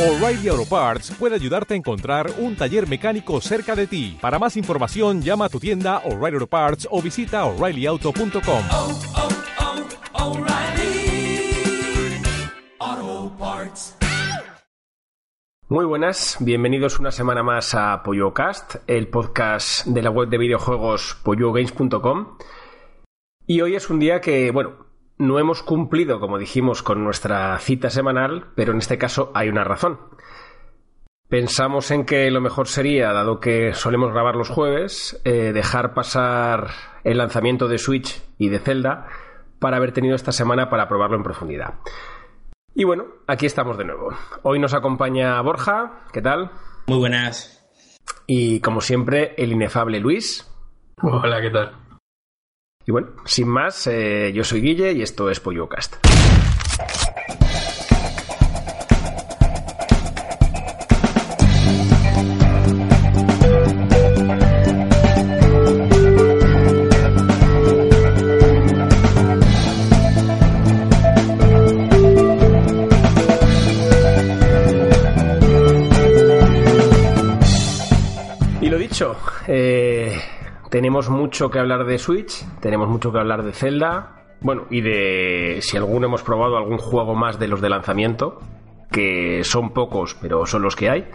O'Reilly Auto Parts puede ayudarte a encontrar un taller mecánico cerca de ti. Para más información, llama a tu tienda O'Reilly Auto Parts o visita oreillyauto.com. oh, oh, Parts. Muy buenas, bienvenidos una semana más a PolloCast, el podcast de la web de videojuegos pollogames.com. Y hoy es un día que, bueno, no hemos cumplido, como dijimos, con nuestra cita semanal, pero en este caso hay una razón. Pensamos en que lo mejor sería, dado que solemos grabar los jueves, eh, dejar pasar el lanzamiento de Switch y de Zelda para haber tenido esta semana para probarlo en profundidad. Y bueno, aquí estamos de nuevo. Hoy nos acompaña Borja, ¿qué tal? Muy buenas. Y como siempre, el inefable Luis. Hola, ¿qué tal? Y bueno, sin más, eh, yo soy Guille y esto es PolloCast. Eh, tenemos mucho que hablar de Switch, tenemos mucho que hablar de Zelda, bueno, y de si alguno hemos probado algún juego más de los de lanzamiento, que son pocos, pero son los que hay.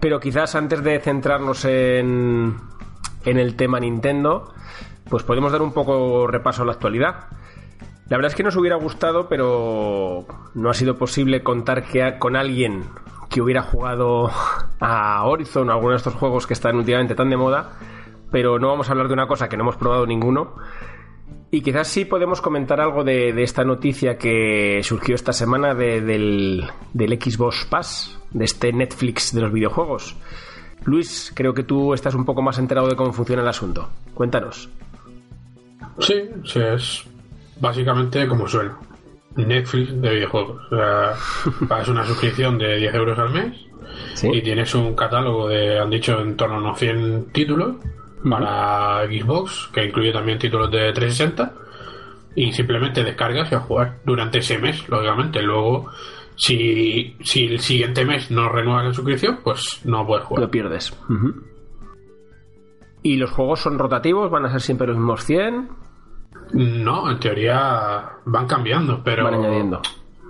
Pero quizás antes de centrarnos en, en el tema Nintendo, pues podemos dar un poco repaso a la actualidad. La verdad es que nos hubiera gustado, pero no ha sido posible contar que con alguien que hubiera jugado a Horizon alguno de estos juegos que están últimamente tan de moda, pero no vamos a hablar de una cosa que no hemos probado ninguno. Y quizás sí podemos comentar algo de, de esta noticia que surgió esta semana de- del, del Xbox Pass, de este Netflix de los videojuegos. Luis, creo que tú estás un poco más enterado de cómo funciona el asunto. Cuéntanos. Sí, sí, es básicamente como suena. Netflix de videojuegos. O sea, pagas una suscripción de 10 euros al mes ¿Sí? y tienes un catálogo de, han dicho, en torno a unos 100 títulos para Xbox, que incluye también títulos de 360. Y simplemente descargas y a jugar durante ese mes, lógicamente. Luego, si, si el siguiente mes no renuevas la suscripción, pues no puedes jugar. Lo pierdes. ¿Y los juegos son rotativos? ¿Van a ser siempre los mismos 100? No, en teoría van cambiando, pero Van añadiendo.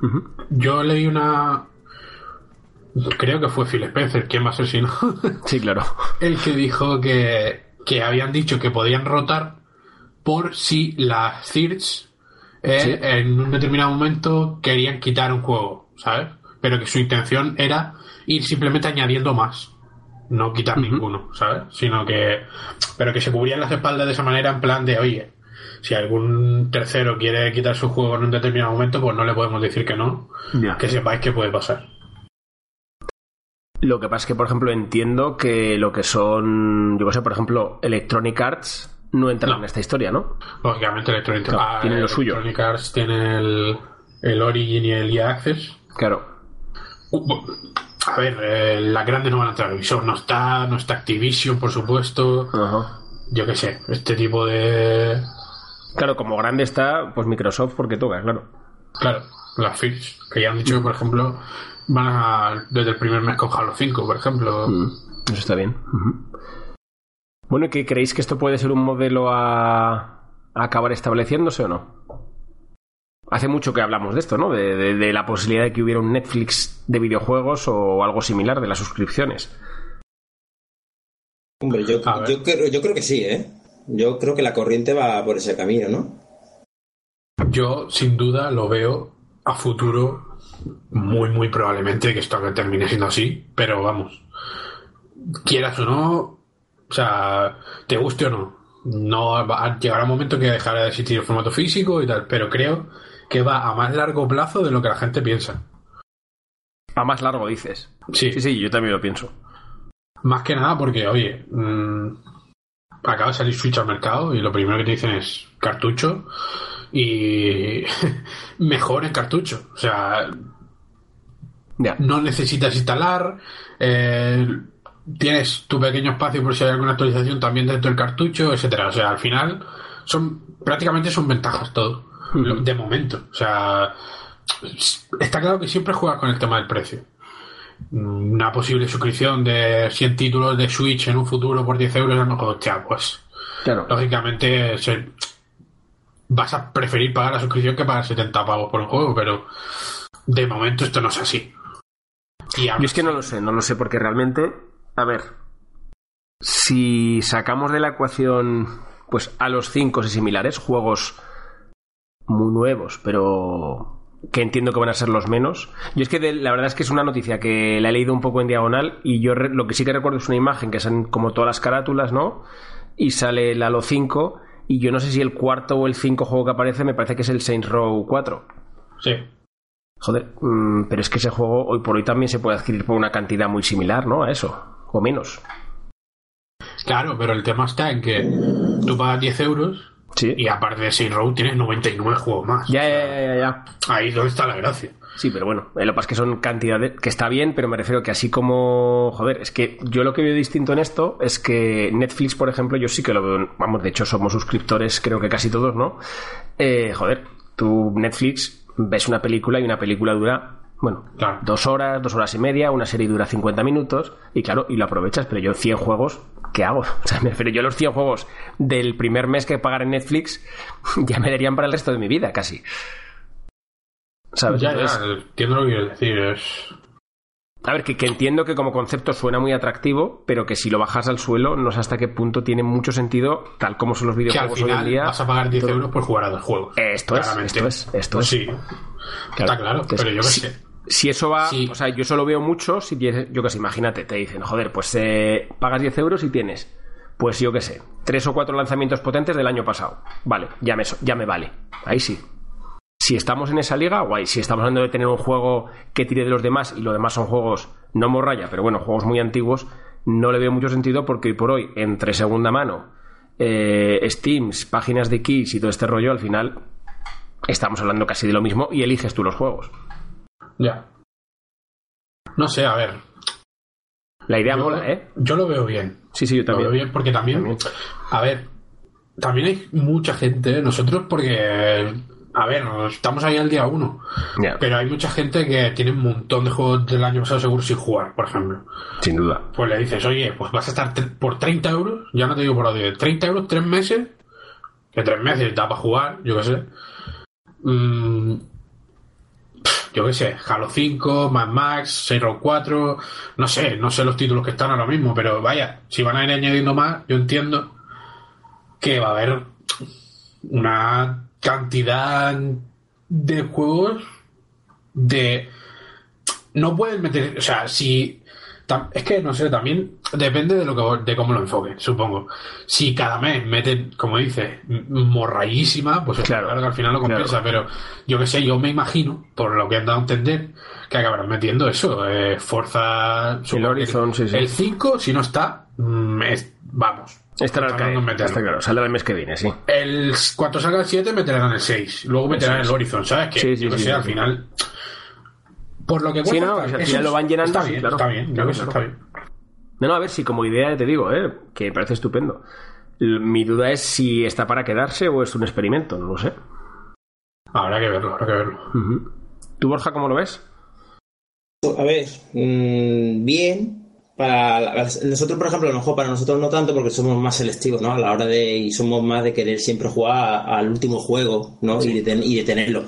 Ujú. yo leí una. Creo que fue Phil Spencer, ¿quién va a ser si no? Sí, claro. El que dijo que, que habían dicho que podían rotar por si las CIRS eh, Sí. en un determinado momento querían quitar un juego, ¿sabes? Pero que su intención era ir simplemente añadiendo más. No quitar ninguno, ¿sabes? Sino que. Pero que se cubrían las espaldas de esa manera en plan de, oye, si algún tercero quiere quitar su juego en un determinado momento, pues no le podemos decir que no. Que sepáis que puede pasar. Lo que pasa es que, por ejemplo, entiendo que lo que son, yo qué sé, por ejemplo, Electronic Arts no entran No. en esta historia, ¿no? Lógicamente, Electronic, Claro, ah, tienen lo suyo. Electronic Arts tiene el, el Origin y el EA Access. Claro. Uh, A ver, eh, las grandes no van a entrar. Ubisoft no está, no está Activision, por supuesto. Ajá. Yo qué sé, este tipo de. Claro, como grande está, pues Microsoft porque toca, claro. Claro, las FIRS, que ya han dicho que, por ejemplo, van a. desde el primer mes con Halo 5, por ejemplo. Mm, Eso está bien. Bueno, ¿y qué creéis que esto puede ser un modelo a, a acabar estableciéndose o no? Hace mucho que hablamos de esto, ¿no? De, de- de la posibilidad de que hubiera un Netflix de videojuegos o algo similar de las suscripciones. Hombre, yo, creo, yo creo que sí, ¿eh? Yo creo que la corriente va por ese camino, ¿no? Yo, sin duda, lo veo a futuro muy, muy probablemente que esto termine siendo así, pero vamos, quieras o no, o sea, te guste o no, no va a llegar un momento que dejará de existir el formato físico y tal, pero creo que va a más largo plazo de lo que la gente piensa. A más largo dices. Sí, Sí, sí, yo también lo pienso. más que nada porque, oye, mm, acaba de salir Switch al mercado y lo primero que te dicen es cartucho y mejor en cartucho. O sea, no necesitas instalar, eh, tienes tu pequeño espacio por si hay alguna actualización también dentro del cartucho, etcétera. O sea, al final son prácticamente son ventajas todo, de momento. O sea, está claro que siempre juegas con el tema del precio. una posible suscripción de 100 títulos de Switch en un futuro por 10 euros, a lo mejor, hostia, pues Claro. lógicamente se- vas a preferir pagar la suscripción que pagar 70 pavos por un juego, pero de momento esto no es así. Y Yo es que no lo sé, no lo sé, porque realmente, a ver, si sacamos de la ecuación, pues a los 5 y similares, juegos muy nuevos, pero que entiendo que van a ser los menos. Yo es que la verdad es que es una noticia que la he leído un poco en diagonal y yo lo que sí que recuerdo es una imagen que son como todas las carátulas, ¿no? Y sale el Halo 5 y yo no sé si el cuarto o el 5 juego que aparece me parece que es el Saints Row 4. Sí. Joder, mm, pero es que ese juego hoy por hoy también se puede adquirir por una cantidad muy similar, ¿no? A eso, o menos. Claro, pero el tema está en que tú pagas 10 euros Sí. y aparte de Saints Row tienes 99 juegos más. Ya, ya, ya, ya, ya. Ahí es donde está la gracia. Sí, pero bueno, eh, lo que pasa es que son cantidades que está bien, pero me refiero que así como, joder, es que yo lo que veo distinto en esto es que Netflix, por ejemplo, yo sí que lo veo, vamos, de hecho somos suscriptores, creo que casi todos, ¿no? Eh, joder, tú Netflix ves una película y una película dura, bueno, Claro. dos horas, dos horas y media, una serie dura 50 minutos y claro, y lo aprovechas, pero yo 100 juegos, ¿qué hago? O sea, me refiero, yo los 100 juegos del primer mes que pagar en Netflix ya me darían para el resto de mi vida, casi. ¿Sabes? Ya, Entonces, ya, entiendo lo que quieres decir. Es... a ver, que, que entiendo que como concepto suena muy atractivo, pero que si lo bajas al suelo, no sé hasta qué punto tiene mucho sentido, tal como son los Que al videojuegos hoy en día. vas a pagar 10 todo- euros por jugar a dos juegos. Esto es, esto es, esto Pues es. Sí, está claro, pero yo qué si, sé. Si eso va, Sí. o sea, yo solo veo mucho, si tienes, yo que sé, imagínate, te dicen, joder, pues eh, pagas 10 euros y tienes, pues yo que sé, tres o cuatro lanzamientos potentes del año pasado. Vale, ya me, ya me vale. Ahí sí. Si estamos en esa liga, guay. Si estamos hablando de tener un juego que tire de los demás y los demás son juegos, no morralla, pero bueno, juegos muy antiguos, no le veo mucho sentido porque hoy por hoy, entre segunda mano, eh, Steams, páginas de keys y todo este rollo, al final estamos hablando casi de lo mismo y eliges tú los juegos. Ya. No sé, a ver. La idea Yo, mola, ¿eh? yo lo veo bien. Sí, sí, yo Lo también. veo bien porque también, También. a ver, también hay mucha gente, nosotros porque, a ver, estamos ahí al día uno, Ya, pero hay mucha gente que tiene un montón de juegos del año pasado seguro sin jugar, por ejemplo. sin duda. Pues le dices, oye, pues vas a estar por 30 euros, ya no te digo por audio, 30 euros, tres meses, que tres meses da para jugar, yo qué sé. Mm, yo qué sé, Halo 5, Mad Max, Row 4, no sé, no sé los títulos que están ahora mismo, pero vaya, si van a ir añadiendo más, yo entiendo que va a haber una cantidad de juegos de no pueden meter, o sea, si es que no sé, también depende de lo que de cómo lo enfoquen, supongo. Si cada mes meten, como dice, m- morrayísima, pues Claro, claro, que al final lo compensa, pero yo que sé, yo me imagino, por lo que han dado a entender, que acabarán metiendo eso, eh, Forza que Horizon, sí, sí. El 5, si no está, mm, es- vamos. Estará al caer, está claro, saldrá el mes que viene, sí. El, cuando salga el 7 meterán el 6. Luego meterán el Horizon, ¿sabes? Que Sí, sí, yo que sí, sé, al final. Por lo que Sí, no, si al eso final lo van llenando, Está sí, bien, claro. está bien, Claro, está bien. No, no, a ver, si como idea te digo, ¿eh? que me parece estupendo. Mi duda es si está para quedarse o es un experimento, no lo sé. Habrá que verlo, habrá que verlo. ¿Tú, Borja, cómo lo ves? A ver, mm, bien. Para la- nosotros, por ejemplo, a lo mejor para nosotros no tanto porque somos más selectivos, ¿no? A la hora de. y somos más de querer siempre jugar al último juego, ¿no? Y, de ten- y de tenerlo.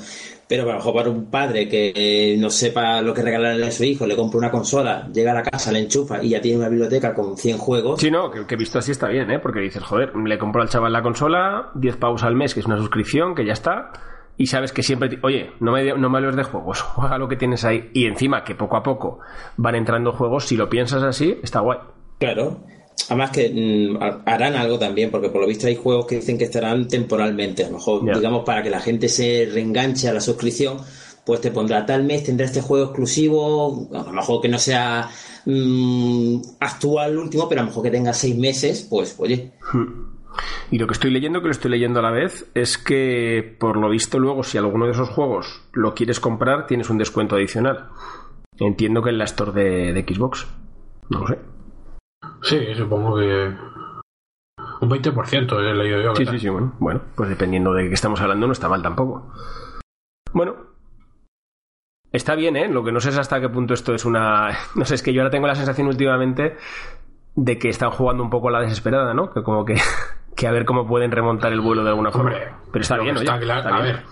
Pero a lo mejor para un padre que eh, no sepa lo que regalarle a su hijo, le compra una consola, llega a la casa, le enchufa y ya tiene una biblioteca con 100 juegos. Sí, no, que, que visto así está bien, ¿eh? Porque dices, joder, le compro al chaval la consola, 10 pavos al mes, que es una suscripción, que ya está, y sabes que siempre, oye, no me, no me hables de juegos, juega lo que tienes ahí, y encima que poco a poco van entrando juegos, si lo piensas así, está guay. Claro. Además que mm, ha- harán algo también, porque por lo visto hay juegos que dicen que estarán temporalmente. A lo mejor, digamos, para que la gente se reenganche a la suscripción, pues te pondrá tal mes, tendrá este juego exclusivo, a lo mejor que no sea mm, actual último, pero a lo mejor que tenga seis meses, pues oye, Y lo que estoy leyendo, que lo estoy leyendo a la vez, es que por lo visto luego si alguno de esos juegos lo quieres comprar, tienes un descuento adicional. Entiendo que en la store de, de Xbox. No lo sé. Sí, supongo que. Un 20% he leído yo. Sí, sí, sí, bueno. Bueno, pues dependiendo de qué estamos hablando, no está mal tampoco. Bueno. Está bien, ¿eh? Lo que no sé es hasta qué punto esto es una... No sé, es que yo ahora tengo la sensación últimamente de que están jugando un poco a la desesperada, ¿no? Que como que, que a ver cómo pueden remontar el vuelo de alguna forma. Hombre, Pero está bien, oye, está claro- está a ver,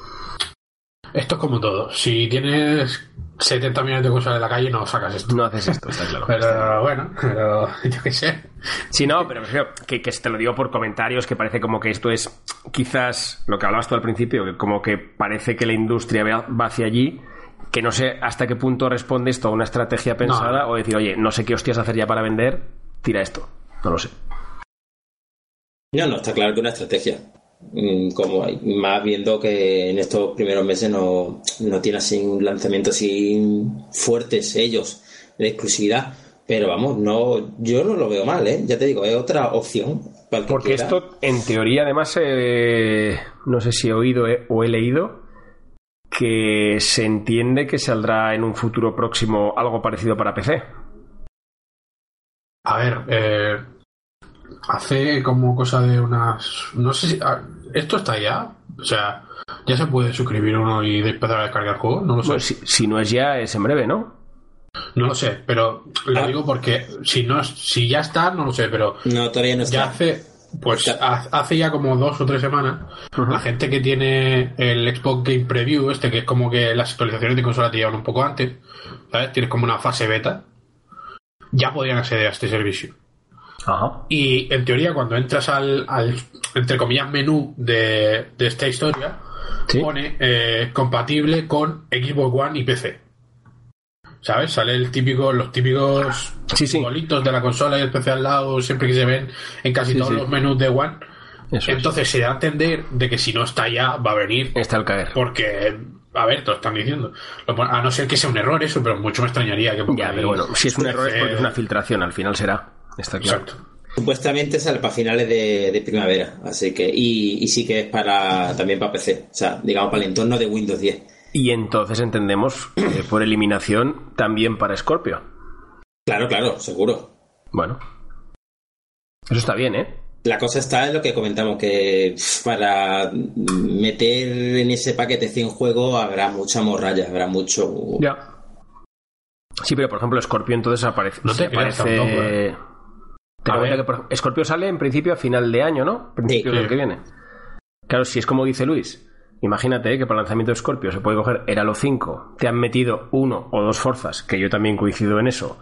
esto es como todo. Si tienes 70 millones de cosas en la calle, no sacas esto. No haces esto, está claro. Pero bueno, pero yo qué sé. Sí, no, pero que, que te lo digo por comentarios, que parece como que esto es quizás lo que hablabas tú al principio, que como que parece que la industria va va hacia allí, que no sé hasta qué punto responde esto a una estrategia pensada No. o decir, oye, no sé qué hostias hacer ya para vender, tira esto. No lo sé. No, no, está claro que una estrategia. Mm, Como hay- más viendo que en estos primeros meses no, no tiene así un lanzamiento así fuertes ellos de exclusividad. Pero vamos, no, yo no lo veo mal, ¿eh? Ya te digo, es otra opción. Para Porque quiera. esto, en teoría, además, eh, no sé si he oído eh, o he leído que se entiende que saldrá en un futuro próximo algo parecido para PC. A ver, eh, hace como cosa de unas. No sé si. ah, ¿Esto está ya? O sea, ¿ya se puede suscribir uno y empezar a descargar juegos? No lo sé. Bueno, si, si no es ya, es en breve, ¿no? No lo sé, pero lo Ah. digo porque si no es- si ya está, no lo sé, pero No, todavía no ya está. hace. Pues Ya. ha- hace ya como dos o tres semanas, la gente que tiene el Xbox Game Preview, este que es como que las actualizaciones de consola te llevan un poco antes, ¿sabes? Tienes como una fase beta, ya podían acceder a este servicio. Ajá. Y en teoría, cuando entras al, al, entre comillas, menú de, de esta historia, Sí. pone eh, compatible con Xbox One y PC. ¿Sabes? Sale el típico, los típicos Sí, sí. bolitos de la consola y el PC al lado, siempre que se ven en casi todos los menús de One. Eso es. Entonces se da a entender de que si no está ya, va a venir. Está al caer. Porque, a ver, te lo están diciendo. A no ser que sea un error eso, pero mucho me extrañaría que Ya, pero bueno, si es un error es porque es una filtración, al final será. Está claro. Exacto. Supuestamente sale para finales de, de primavera, así que y, y sí que es para también para PC, o sea, digamos para el entorno de Windows 10. Y entonces entendemos que por eliminación también para Scorpio. Claro, claro, seguro. Bueno. Eso está bien, ¿eh? La cosa está en lo que comentamos, que para meter en ese paquete 100 juegos habrá mucha morralla, habrá mucho... Ya. Sí, pero por ejemplo, Scorpio entonces aparece. No te tampoco, ¿eh? Ten A ver. que por- Scorpio sale en principio a final de año, ¿no? Principio Sí. del que viene. Claro, si es como dice Luis, imagínate ¿eh? que para el lanzamiento de Scorpio se puede coger Heralo 5, te han metido uno o dos forzas, que yo también coincido en eso.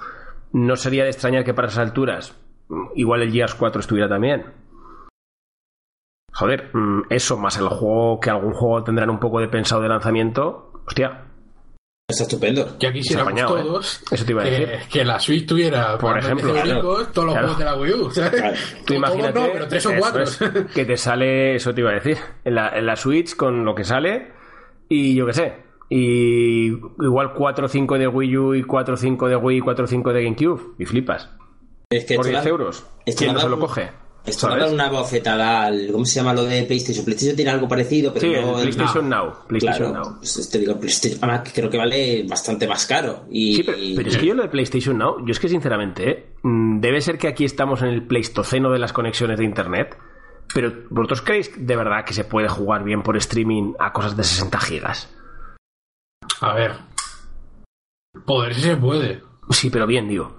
No sería de extrañar que para esas alturas mm, igual el Gears 4 estuviera también. Joder, mm, eso más el juego, que algún juego tendrán un poco de pensado de lanzamiento. Hostia, Está estupendo. Ya quisiéramos Se ha apañado, ¿eh? todos Eso te iba a que, decir. que la Switch tuviera Por ejemplo, ejemplo todos los Claro. juegos de la Wii U. ¿sabes? Claro. Tú Todos imagínate, no, pero tres o cuatro. es, que te sale, eso te iba a decir, en la, en la Switch con lo que sale y yo qué sé, y igual 4 o 5 de Wii U y 4 o 5 de Wii y 4 o 5 de GameCube y flipas. Es que Por esto 10 da- euros. esto ¿Quién da no se lo coge? Esto ¿Sabes? da una bofetada al... ¿Cómo se llama lo de PlayStation? PlayStation tiene algo parecido, pero Sí, no... el PlayStation Now. PlayStation Claro, Now. pues te digo, PlayStation, además que creo que vale bastante más caro. Y, Sí, pero, pero es que yo lo de PlayStation Now, yo es que sinceramente, ¿eh? Mm, debe ser que aquí estamos en el pleistoceno de las conexiones de Internet, pero ¿vosotros creéis de verdad que se puede jugar bien por streaming a cosas de 60 gigas? A ver. Poder sí se puede. Sí, pero bien, digo.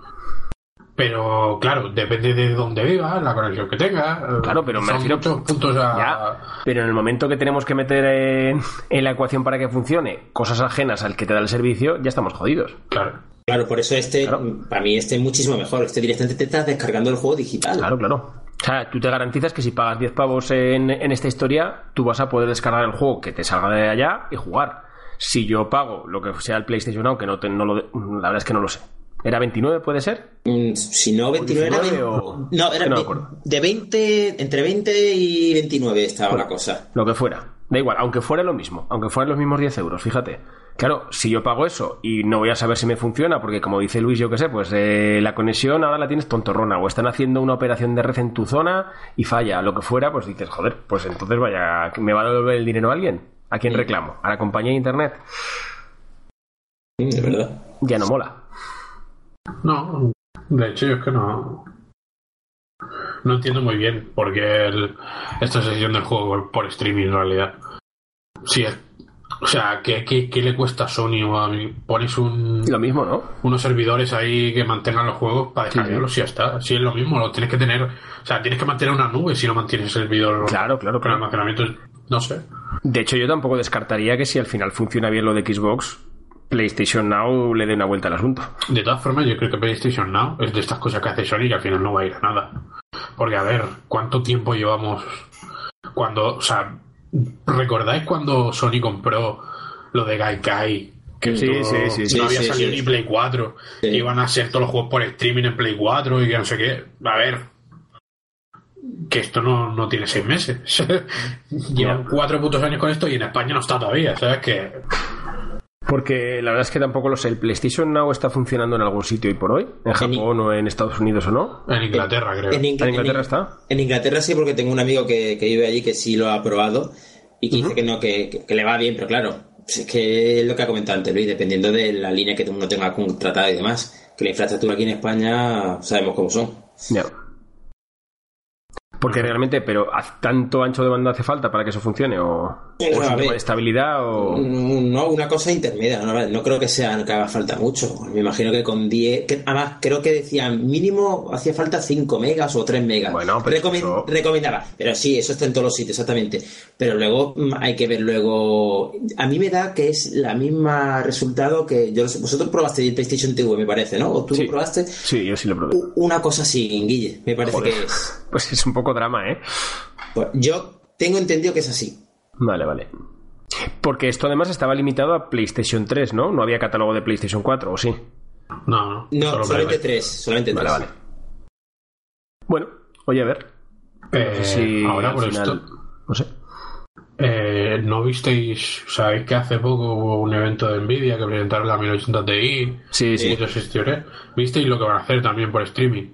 Pero claro, depende de dónde vivas, la conexión que tengas. Claro, pero me Son refiero- muchos puntos a. Ya, pero en el momento que tenemos que meter en, en la ecuación para que funcione cosas ajenas al que te da el servicio, ya estamos jodidos. Claro. Claro, por eso este, Claro. para mí este es muchísimo mejor. Este directamente te estás descargando el juego digital. Claro, claro. O sea, tú te garantizas que si pagas 10 pavos en, en esta historia, tú vas a poder descargar el juego que te salga de allá y jugar. Si yo pago lo que sea el PlayStation Now, que no, te- no lo, la verdad es que no lo sé. ¿Era 29, puede ser? Mm, Si no, 29 era 19 vein- o- No, era no me ve- acuerdo. de 20, entre 20 y 29 estaba Bueno. la cosa. Lo que fuera. Da igual, aunque fuera lo mismo, aunque fueran los mismos 10 euros, fíjate. Claro, si yo pago eso y no voy a saber si me funciona, porque como dice Luis, yo qué sé, pues eh, la conexión ahora la tienes tontorrona, o están haciendo una operación de red en tu zona y falla, lo que fuera, pues dices, joder, pues entonces vaya, ¿me va a devolver el dinero a alguien? ¿A quién reclamo? ¿A la compañía de internet? Mm, De verdad. Ya no mola. No, de hecho, yo es que no. No entiendo muy bien por qué el- esta sesión del juego por streaming en realidad. Sí, es- O sea, ¿qué, qué, qué le cuesta a Sony o a mí? Pones un, Lo mismo, ¿no? unos servidores ahí que mantengan los juegos para Sí, sí. descargarlos y ya está. Si es lo mismo, lo tienes que tener. O sea, tienes que mantener una nube si no mantienes el servidor. Claro, claro, Con claro. almacenamiento, no sé. De hecho, yo tampoco descartaría que si al final funciona bien lo de Xbox, PlayStation Now le dé una vuelta al asunto. De todas formas, yo creo que PlayStation Now es de estas cosas que hace Sony que al final no va a ir a nada. Porque, a ver, ¿cuánto tiempo llevamos cuando, o sea, ¿recordáis cuando Sony compró lo de Gaikai? Que Sí, sí, sí, sí. no había Sí, salido sí. ni Play 4. Sí. Que iban a ser todos los juegos por streaming en Play 4 y que no sé qué. A ver. Que esto no, no tiene seis meses. Llevan cuatro putos años con esto y en España no está todavía. ¿Sabes? Que Porque la verdad es que tampoco lo sé. ¿El PlayStation Now está funcionando en algún sitio hoy por hoy? ¿En Japón o en Estados Unidos o no? en Inglaterra, creo. En, Ingl- ¿En Inglaterra en- está? En Inglaterra sí, porque tengo un amigo que, que vive allí que sí lo ha probado y que dice que no, que, que- que le va bien, pero claro, es que es lo que ha comentado antes Luis, dependiendo de la línea que uno tenga contratada y demás, que la infraestructura aquí en España sabemos cómo son. Ya. Porque realmente, pero ¿haz- ¿tanto ancho de banda hace falta para que eso funcione? ¿O, Sí, es estabilidad? O... No, una cosa intermedia, no, no creo que sea que haga falta mucho. Me imagino que con 10, que, además creo que decían mínimo hacía falta 5 megas o 3 megas. Bueno, pero eso- recomendaba. Pero sí, eso está en todos los sitios, exactamente. Pero luego mm, hay que ver luego. A mí me da que es la misma resultado que yo vosotros probaste el PlayStation TV, me parece, ¿no? ¿O tú Sí. lo probaste? Sí, yo sí lo probé. Una cosa así, Guille, me parece Joder. que es. Pues es un poco drama, ¿eh? Pues yo tengo entendido que es así. Vale, vale. Porque esto además estaba limitado a PlayStation 3, ¿no? No había catálogo de PlayStation 4, ¿o sí? No, no. No, solo solamente breve. tres, solamente Vale, tres. vale. Bueno, oye, a ver. Eh, No sé si ahora por final- esto. No sé. Eh, ¿No visteis? Sabéis que hace poco hubo un evento de Nvidia que presentaron la 1080 Ti Sí, y sí. ¿Visteis lo que van a hacer también por streaming?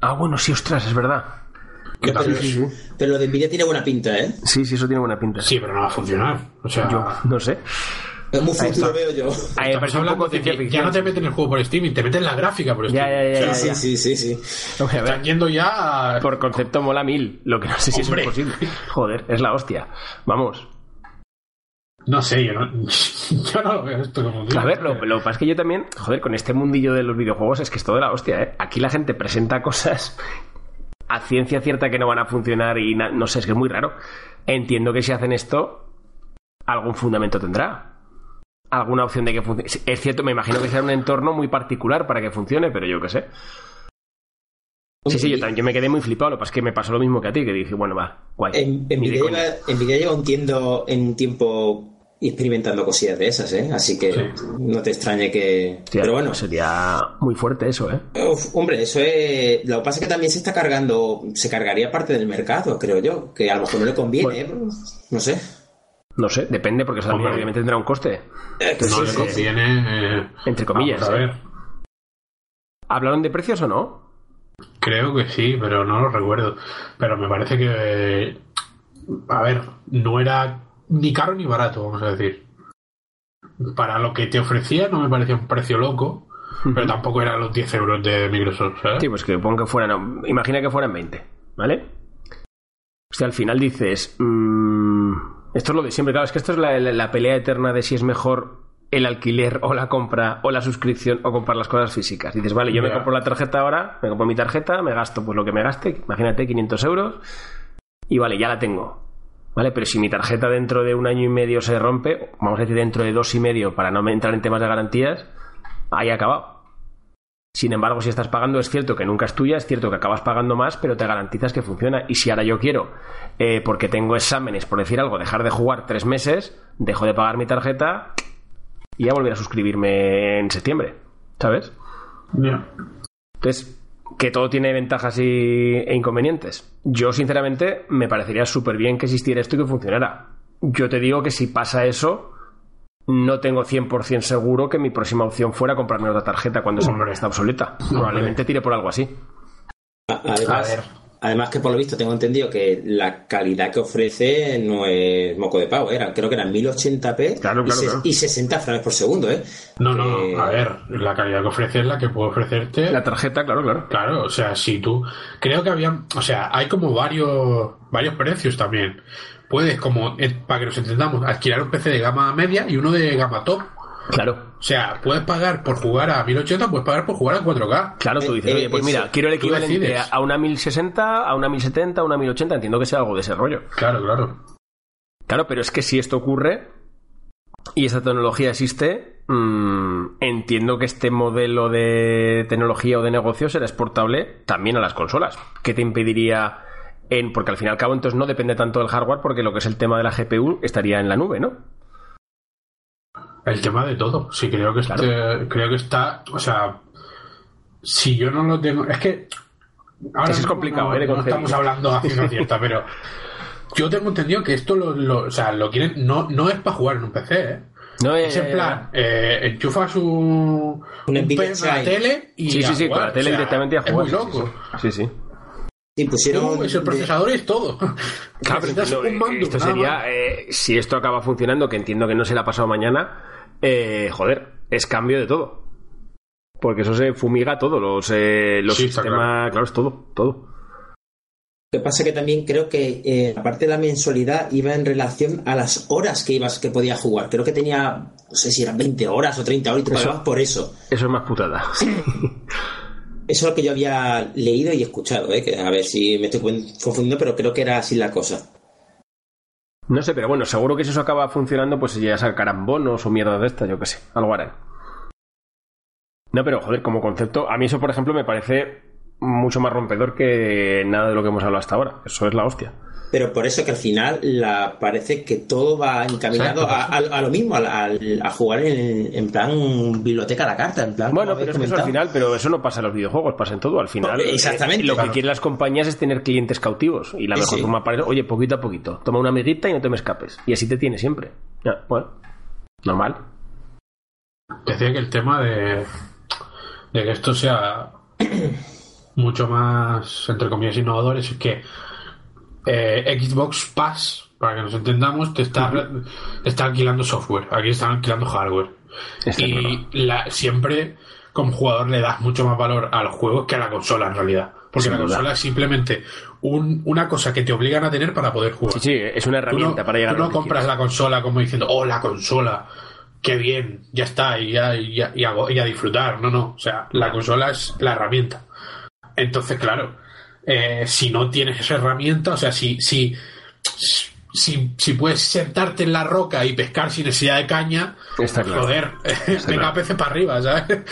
Ah, bueno, sí, ostras, es verdad. Que Pero, también- pero lo de Nvidia tiene buena pinta, ¿eh? Sí, sí, eso tiene buena pinta. Sí, pero no va a funcionar. O sea, Yo no sé. Es muy futuro, veo yo. Ahí hablando de que ya no te meten el juego por streaming, te meten la gráfica por Ya, streaming. ya, ya, O ya, sea, ya. Sí, sí, sí, sí. Ver, Están yendo ya a- por concepto mola mil. Lo que no sé si Hombre. es posible. Joder, es la hostia. Vamos. No sé, yo no, yo no lo veo esto como. A ver, lo, lo que pasa es que yo también, joder, con este mundillo de los videojuegos es que es todo de la hostia, ¿eh? Aquí la gente presenta cosas a ciencia cierta que no van a funcionar y no sé, es que es muy raro. Entiendo que si hacen esto, algún fundamento tendrá. Alguna opción de que funcione. Es cierto, me imagino que será un entorno muy particular para que funcione, pero yo qué sé. Sí, sí, yo también yo me quedé muy flipado. Lo que pasa es que me pasó lo mismo que a ti, que dije, bueno, va, guay. En, en coña. lleva, lleva un, tiendo, en un tiempo experimentando cosillas de esas, ¿eh? Así que Sí. no te extrañe que... Hostia, Pero bueno, Sería muy fuerte eso, ¿eh? uf, hombre, eso es... Lo que pasa es que también se está cargando, se cargaría parte del mercado, creo yo, que a lo mejor no le conviene, ¿eh? no sé. No sé, depende, porque eso también Hombre. obviamente tendrá un coste. Eh, que No le sí, conviene. eh, Entre comillas, Vamos a ¿eh? ver. ¿Hablaron de precios o no? Creo que sí, pero no lo recuerdo. Pero me parece que. A ver, no era ni caro ni barato, vamos a decir. Para lo que te ofrecía no me parecía un precio loco, pero tampoco eran los 10 euros de Microsoft, ¿sabes? Sí, pues que pongo que fueran. Imagina que fueran 20, ¿vale? O sea, al final dices. mm, esto es lo de siempre, claro, es que esto es la, la- la pelea eterna de si es mejor el alquiler o la compra o la suscripción o comprar las cosas físicas. Dices, vale, yo me compro la tarjeta ahora, me compro mi tarjeta, me gasto pues lo que me gaste, imagínate, 500 euros, y vale, ya la tengo. ¿Vale? Pero si mi tarjeta dentro de un año y medio se rompe, vamos a decir dentro de dos y medio, para no entrar en temas de garantías, ahí ha acabado. Sin embargo, si estás pagando, es cierto que nunca es tuya, es cierto que acabas pagando más, pero te garantizas que funciona. Y si ahora yo quiero, eh, porque tengo exámenes, por decir algo, dejar de jugar tres meses, dejo de pagar mi tarjeta y ya volver a suscribirme en septiembre. ¿Sabes? Ya. Entonces, que todo tiene ventajas y, e inconvenientes. Yo, sinceramente, me parecería súper bien que existiera esto y que funcionara. Yo te digo que si pasa eso, no tengo 100% seguro que mi próxima opción fuera comprarme otra tarjeta cuando esa está obsoleta. Probablemente tire por algo así. A- Además, A ver. Además que por lo visto tengo entendido que la calidad que ofrece no es moco de pavo, era, creo que eran 1080p Claro, y, claro, se- claro. y 60 frames por segundo, ¿eh? No, no, Eh, no. A ver, la calidad que ofrece es la que puede ofrecerte. La tarjeta, claro, claro. Claro, o sea, si tú. Creo que había. O sea, hay como varios varios precios también. Puedes, como, eh, para que nos entendamos, alquilar un PC de gama media y uno de gama top. Claro. O sea, puedes pagar por jugar a 1080, puedes pagar por jugar a 4K. Claro, tú Eh, dices, eh, oye, pues eso. mira, quiero el equivalente a una 1060, a una 1070, a una 1080, entiendo que sea algo de ese rollo. Claro, claro. Claro, pero es que si esto ocurre y esta tecnología existe, mm, entiendo que este modelo de tecnología o de negocio será exportable también a las consolas. ¿Qué te impediría en.? Porque al fin y al cabo, entonces no depende tanto del hardware, porque lo que es el tema de la GPU estaría en la nube, ¿no? El tema de todo. Sí, creo que Claro. este- creo que está. O sea, si yo no lo tengo. Es que. Ahora Eso es complicado, no, ¿eh? no estamos hablando a ciencia cierta, pero. Yo tengo entendido que esto lo, lo- o sea, lo quieren. No, no es para jugar en un PC, ¿eh? No Es en plan, eh, enchufas un, Un a la tele y. Sí, a sí, sí, jugar. la tele O sea, directamente a Es jugar. muy loco. Sí, sí. Y pusieron. Uh, es el procesador es todo. Claro, pero Necesitas no, un mando, esto sería, eh, si esto acaba funcionando, que entiendo que no será pasado mañana, eh, joder, es cambio de todo. Porque eso se fumiga todo, los, eh, los Sí, está sistemas, claro. es todo, todo. Lo que pasa es que también creo que eh, aparte de la mensualidad iba en relación a las horas que ibas que podías jugar. Creo que tenía, no sé si eran 20 horas o 30 horas y pagabas por eso. Eso es más putada. Eso es lo que yo había leído y escuchado, ¿eh? que a ver si me estoy confundiendo, pero creo que era así la cosa. No sé, pero bueno, seguro que si eso acaba funcionando, pues ya sacarán bonos o mierda de esta, yo qué sé, algo harán. No, pero joder, como concepto, a mí eso, por ejemplo, me parece mucho más rompedor que nada de lo que hemos hablado hasta ahora. Eso es la hostia. Pero por eso que al final la, parece que todo va encaminado a, a- a lo mismo, a, jugar en, en plan biblioteca a la carta, en plan. Bueno, pero es habéis que eso al final, pero eso no pasa en los videojuegos, pasa en todo. Al final, No, exactamente, eh, lo claro. que quieren las compañías es tener clientes cautivos. Y la mejor sí. forma para eso, oye, poquito a poquito, toma una amiguita y no te me escapes. Y así te tiene siempre. Ya, bueno, normal. Decía que el tema de, de que esto sea mucho más, entre comillas, innovador es que eh, Xbox Pass, para que nos entendamos, te está, te está alquilando software. Aquí están alquilando hardware. Y la, siempre, como jugador, le das mucho más valor a los juegos que a la consola, en realidad. Porque Sin la duda. consola es simplemente un- una cosa que te obligan a tener para poder jugar. Sí, sí, es una no, herramienta para llegar tú no compras la consola como diciendo, oh, la consola, qué bien, ya está, y, ya, y, ya- y a, y a disfrutar. No, no, o sea, la consola es la herramienta. Entonces, claro, eh, si no tienes esa herramienta, o sea, si, si, si, si puedes sentarte en la roca y pescar sin necesididad de caña, Está claro. joder, venga claro. peces para arriba, ¿sabes?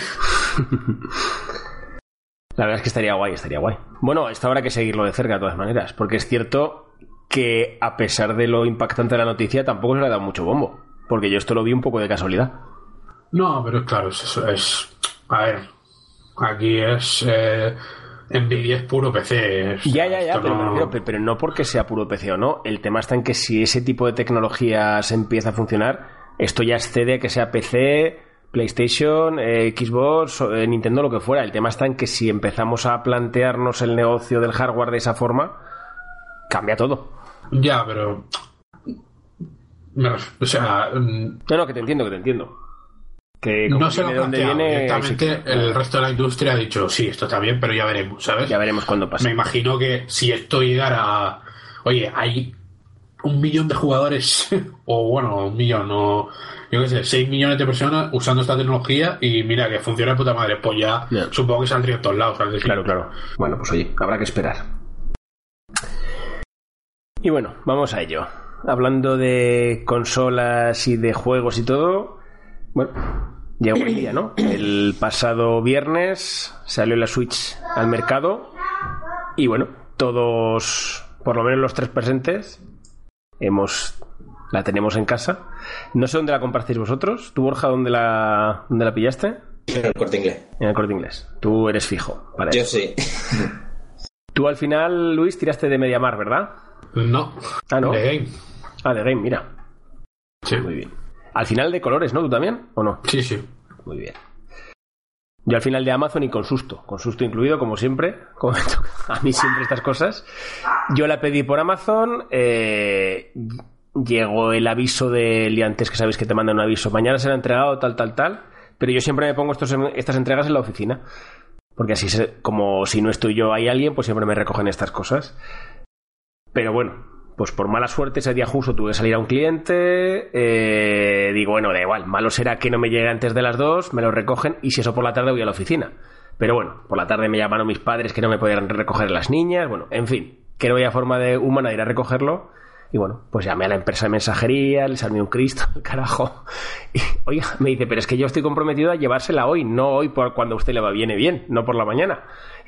La verdad es que estaría guay, estaría guay. Bueno, esto habrá que seguirlo de cerca de todas maneras, porque es cierto que a pesar de lo impactante de la noticia, tampoco se le ha dado mucho bombo. Porque yo esto lo vi un poco de casualidad. No, pero claro, es, eso, es a ver, aquí es eh, Nvidia es puro PC. es- Ya, ya, ya, pero, no- refiero, pero, pero no porque sea puro PC o no. El tema está en que si ese tipo de tecnologías empieza a funcionar, esto ya excede a que sea PC, PlayStation, eh, Xbox, eh, Nintendo, lo que fuera. El tema está en que si empezamos a plantearnos el negocio del hardware de esa forma, cambia todo. Ya, pero. o sea, mm, No, no, que te entiendo, que te entiendo. Que como no se lo dónde viene, Directamente sí, el resto de la industria ha dicho, sí, esto está bien, pero ya veremos, ¿sabes? ya veremos cuándo pasa. Me imagino que si esto llegara a. Oye, hay un millón de jugadores, o bueno, un millón, o yo qué sé, 6 millones de personas usando esta tecnología y mira que funciona de puta madre, pues ya supongo que saldría en todos lados. ¿sabes? Claro, claro. Bueno, pues oye, habrá que esperar. Y bueno, vamos a ello. Hablando de consolas y de juegos y todo, bueno, llegó el día, ¿no? El pasado viernes salió la Switch al mercado y bueno, todos, por lo menos los tres presentes, hemos la tenemos en casa. No sé dónde la comprasteis vosotros. ¿Tú, Borja, dónde la, dónde la pillaste? En el corte inglés. En el corte inglés. Tú eres fijo. Para Yo eso. sí. Tú al final, Luis, tiraste de Mediamar, ¿verdad? No. Ah, no. The Game. Ah, de Game, mira. Sí. Muy bien. Al final de colores, ¿no? ¿Tú también? ¿O no? Sí, sí. Muy bien. Yo al final de Amazon y con susto, con susto incluido, como siempre, como a mí siempre estas cosas. Yo la pedí por Amazon, eh, llegó el aviso del día antes que sabéis que te mandan un aviso, mañana será entregado, tal, tal, tal, pero yo siempre me pongo estos, estas entregas en la oficina, porque así, se- como si no estoy yo, hay alguien, pues siempre me recogen estas cosas. Pero bueno, pues por mala suerte ese día justo tuve que salir a un cliente. eh, digo, bueno, da igual, malo será que no me llegue antes de las dos, me lo recogen y si eso por la tarde voy a la oficina. Pero bueno, por la tarde me llamaron mis padres que no me podían recoger las niñas. Bueno, en fin, que no había forma de humana ir a recogerlo. Y bueno, pues llamé a la empresa de mensajería, les armé un Cristo, carajo. Y, oiga, me dice, pero es que yo estoy comprometido a llevársela hoy, no hoy por cuando a usted le va viene bien, no por la mañana.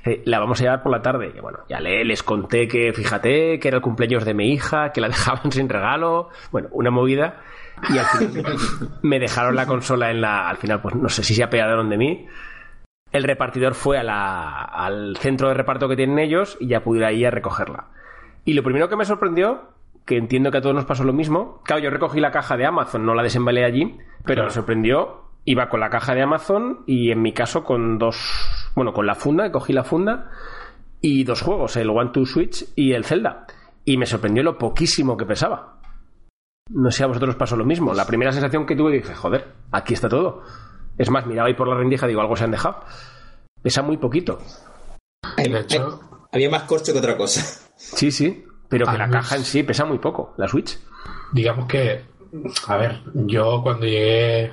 Dice, la vamos a llevar por la tarde. Y bueno, ya le, les conté que, fíjate, que era el cumpleaños de mi hija, que la dejaban sin regalo. Bueno, una movida. Y al final me dejaron la consola en la. Al final, pues no sé si se apearon de mí. El repartidor fue a la- al centro de reparto que tienen ellos y ya pude ir ahí a recogerla. Y lo primero que me sorprendió, que entiendo que a todos nos pasó lo mismo, claro, yo recogí la caja de Amazon, no la desembalé allí, pero Claro. me sorprendió, iba con la caja de Amazon y en mi caso con dos, bueno, con la funda, cogí la funda y dos juegos, el One to Switch y el Zelda. Y me sorprendió lo poquísimo que pesaba. No sé si a vosotros pasó lo mismo. La primera sensación que tuve dije, joder, aquí está todo. Es más, miraba ahí por la rendija, digo, algo se han dejado. Pesa muy poquito. De hecho- hay- había más corcho que otra cosa. Sí, sí. Pero que la menos- caja en sí pesa muy poco, la Switch. digamos que, a ver, yo cuando llegué,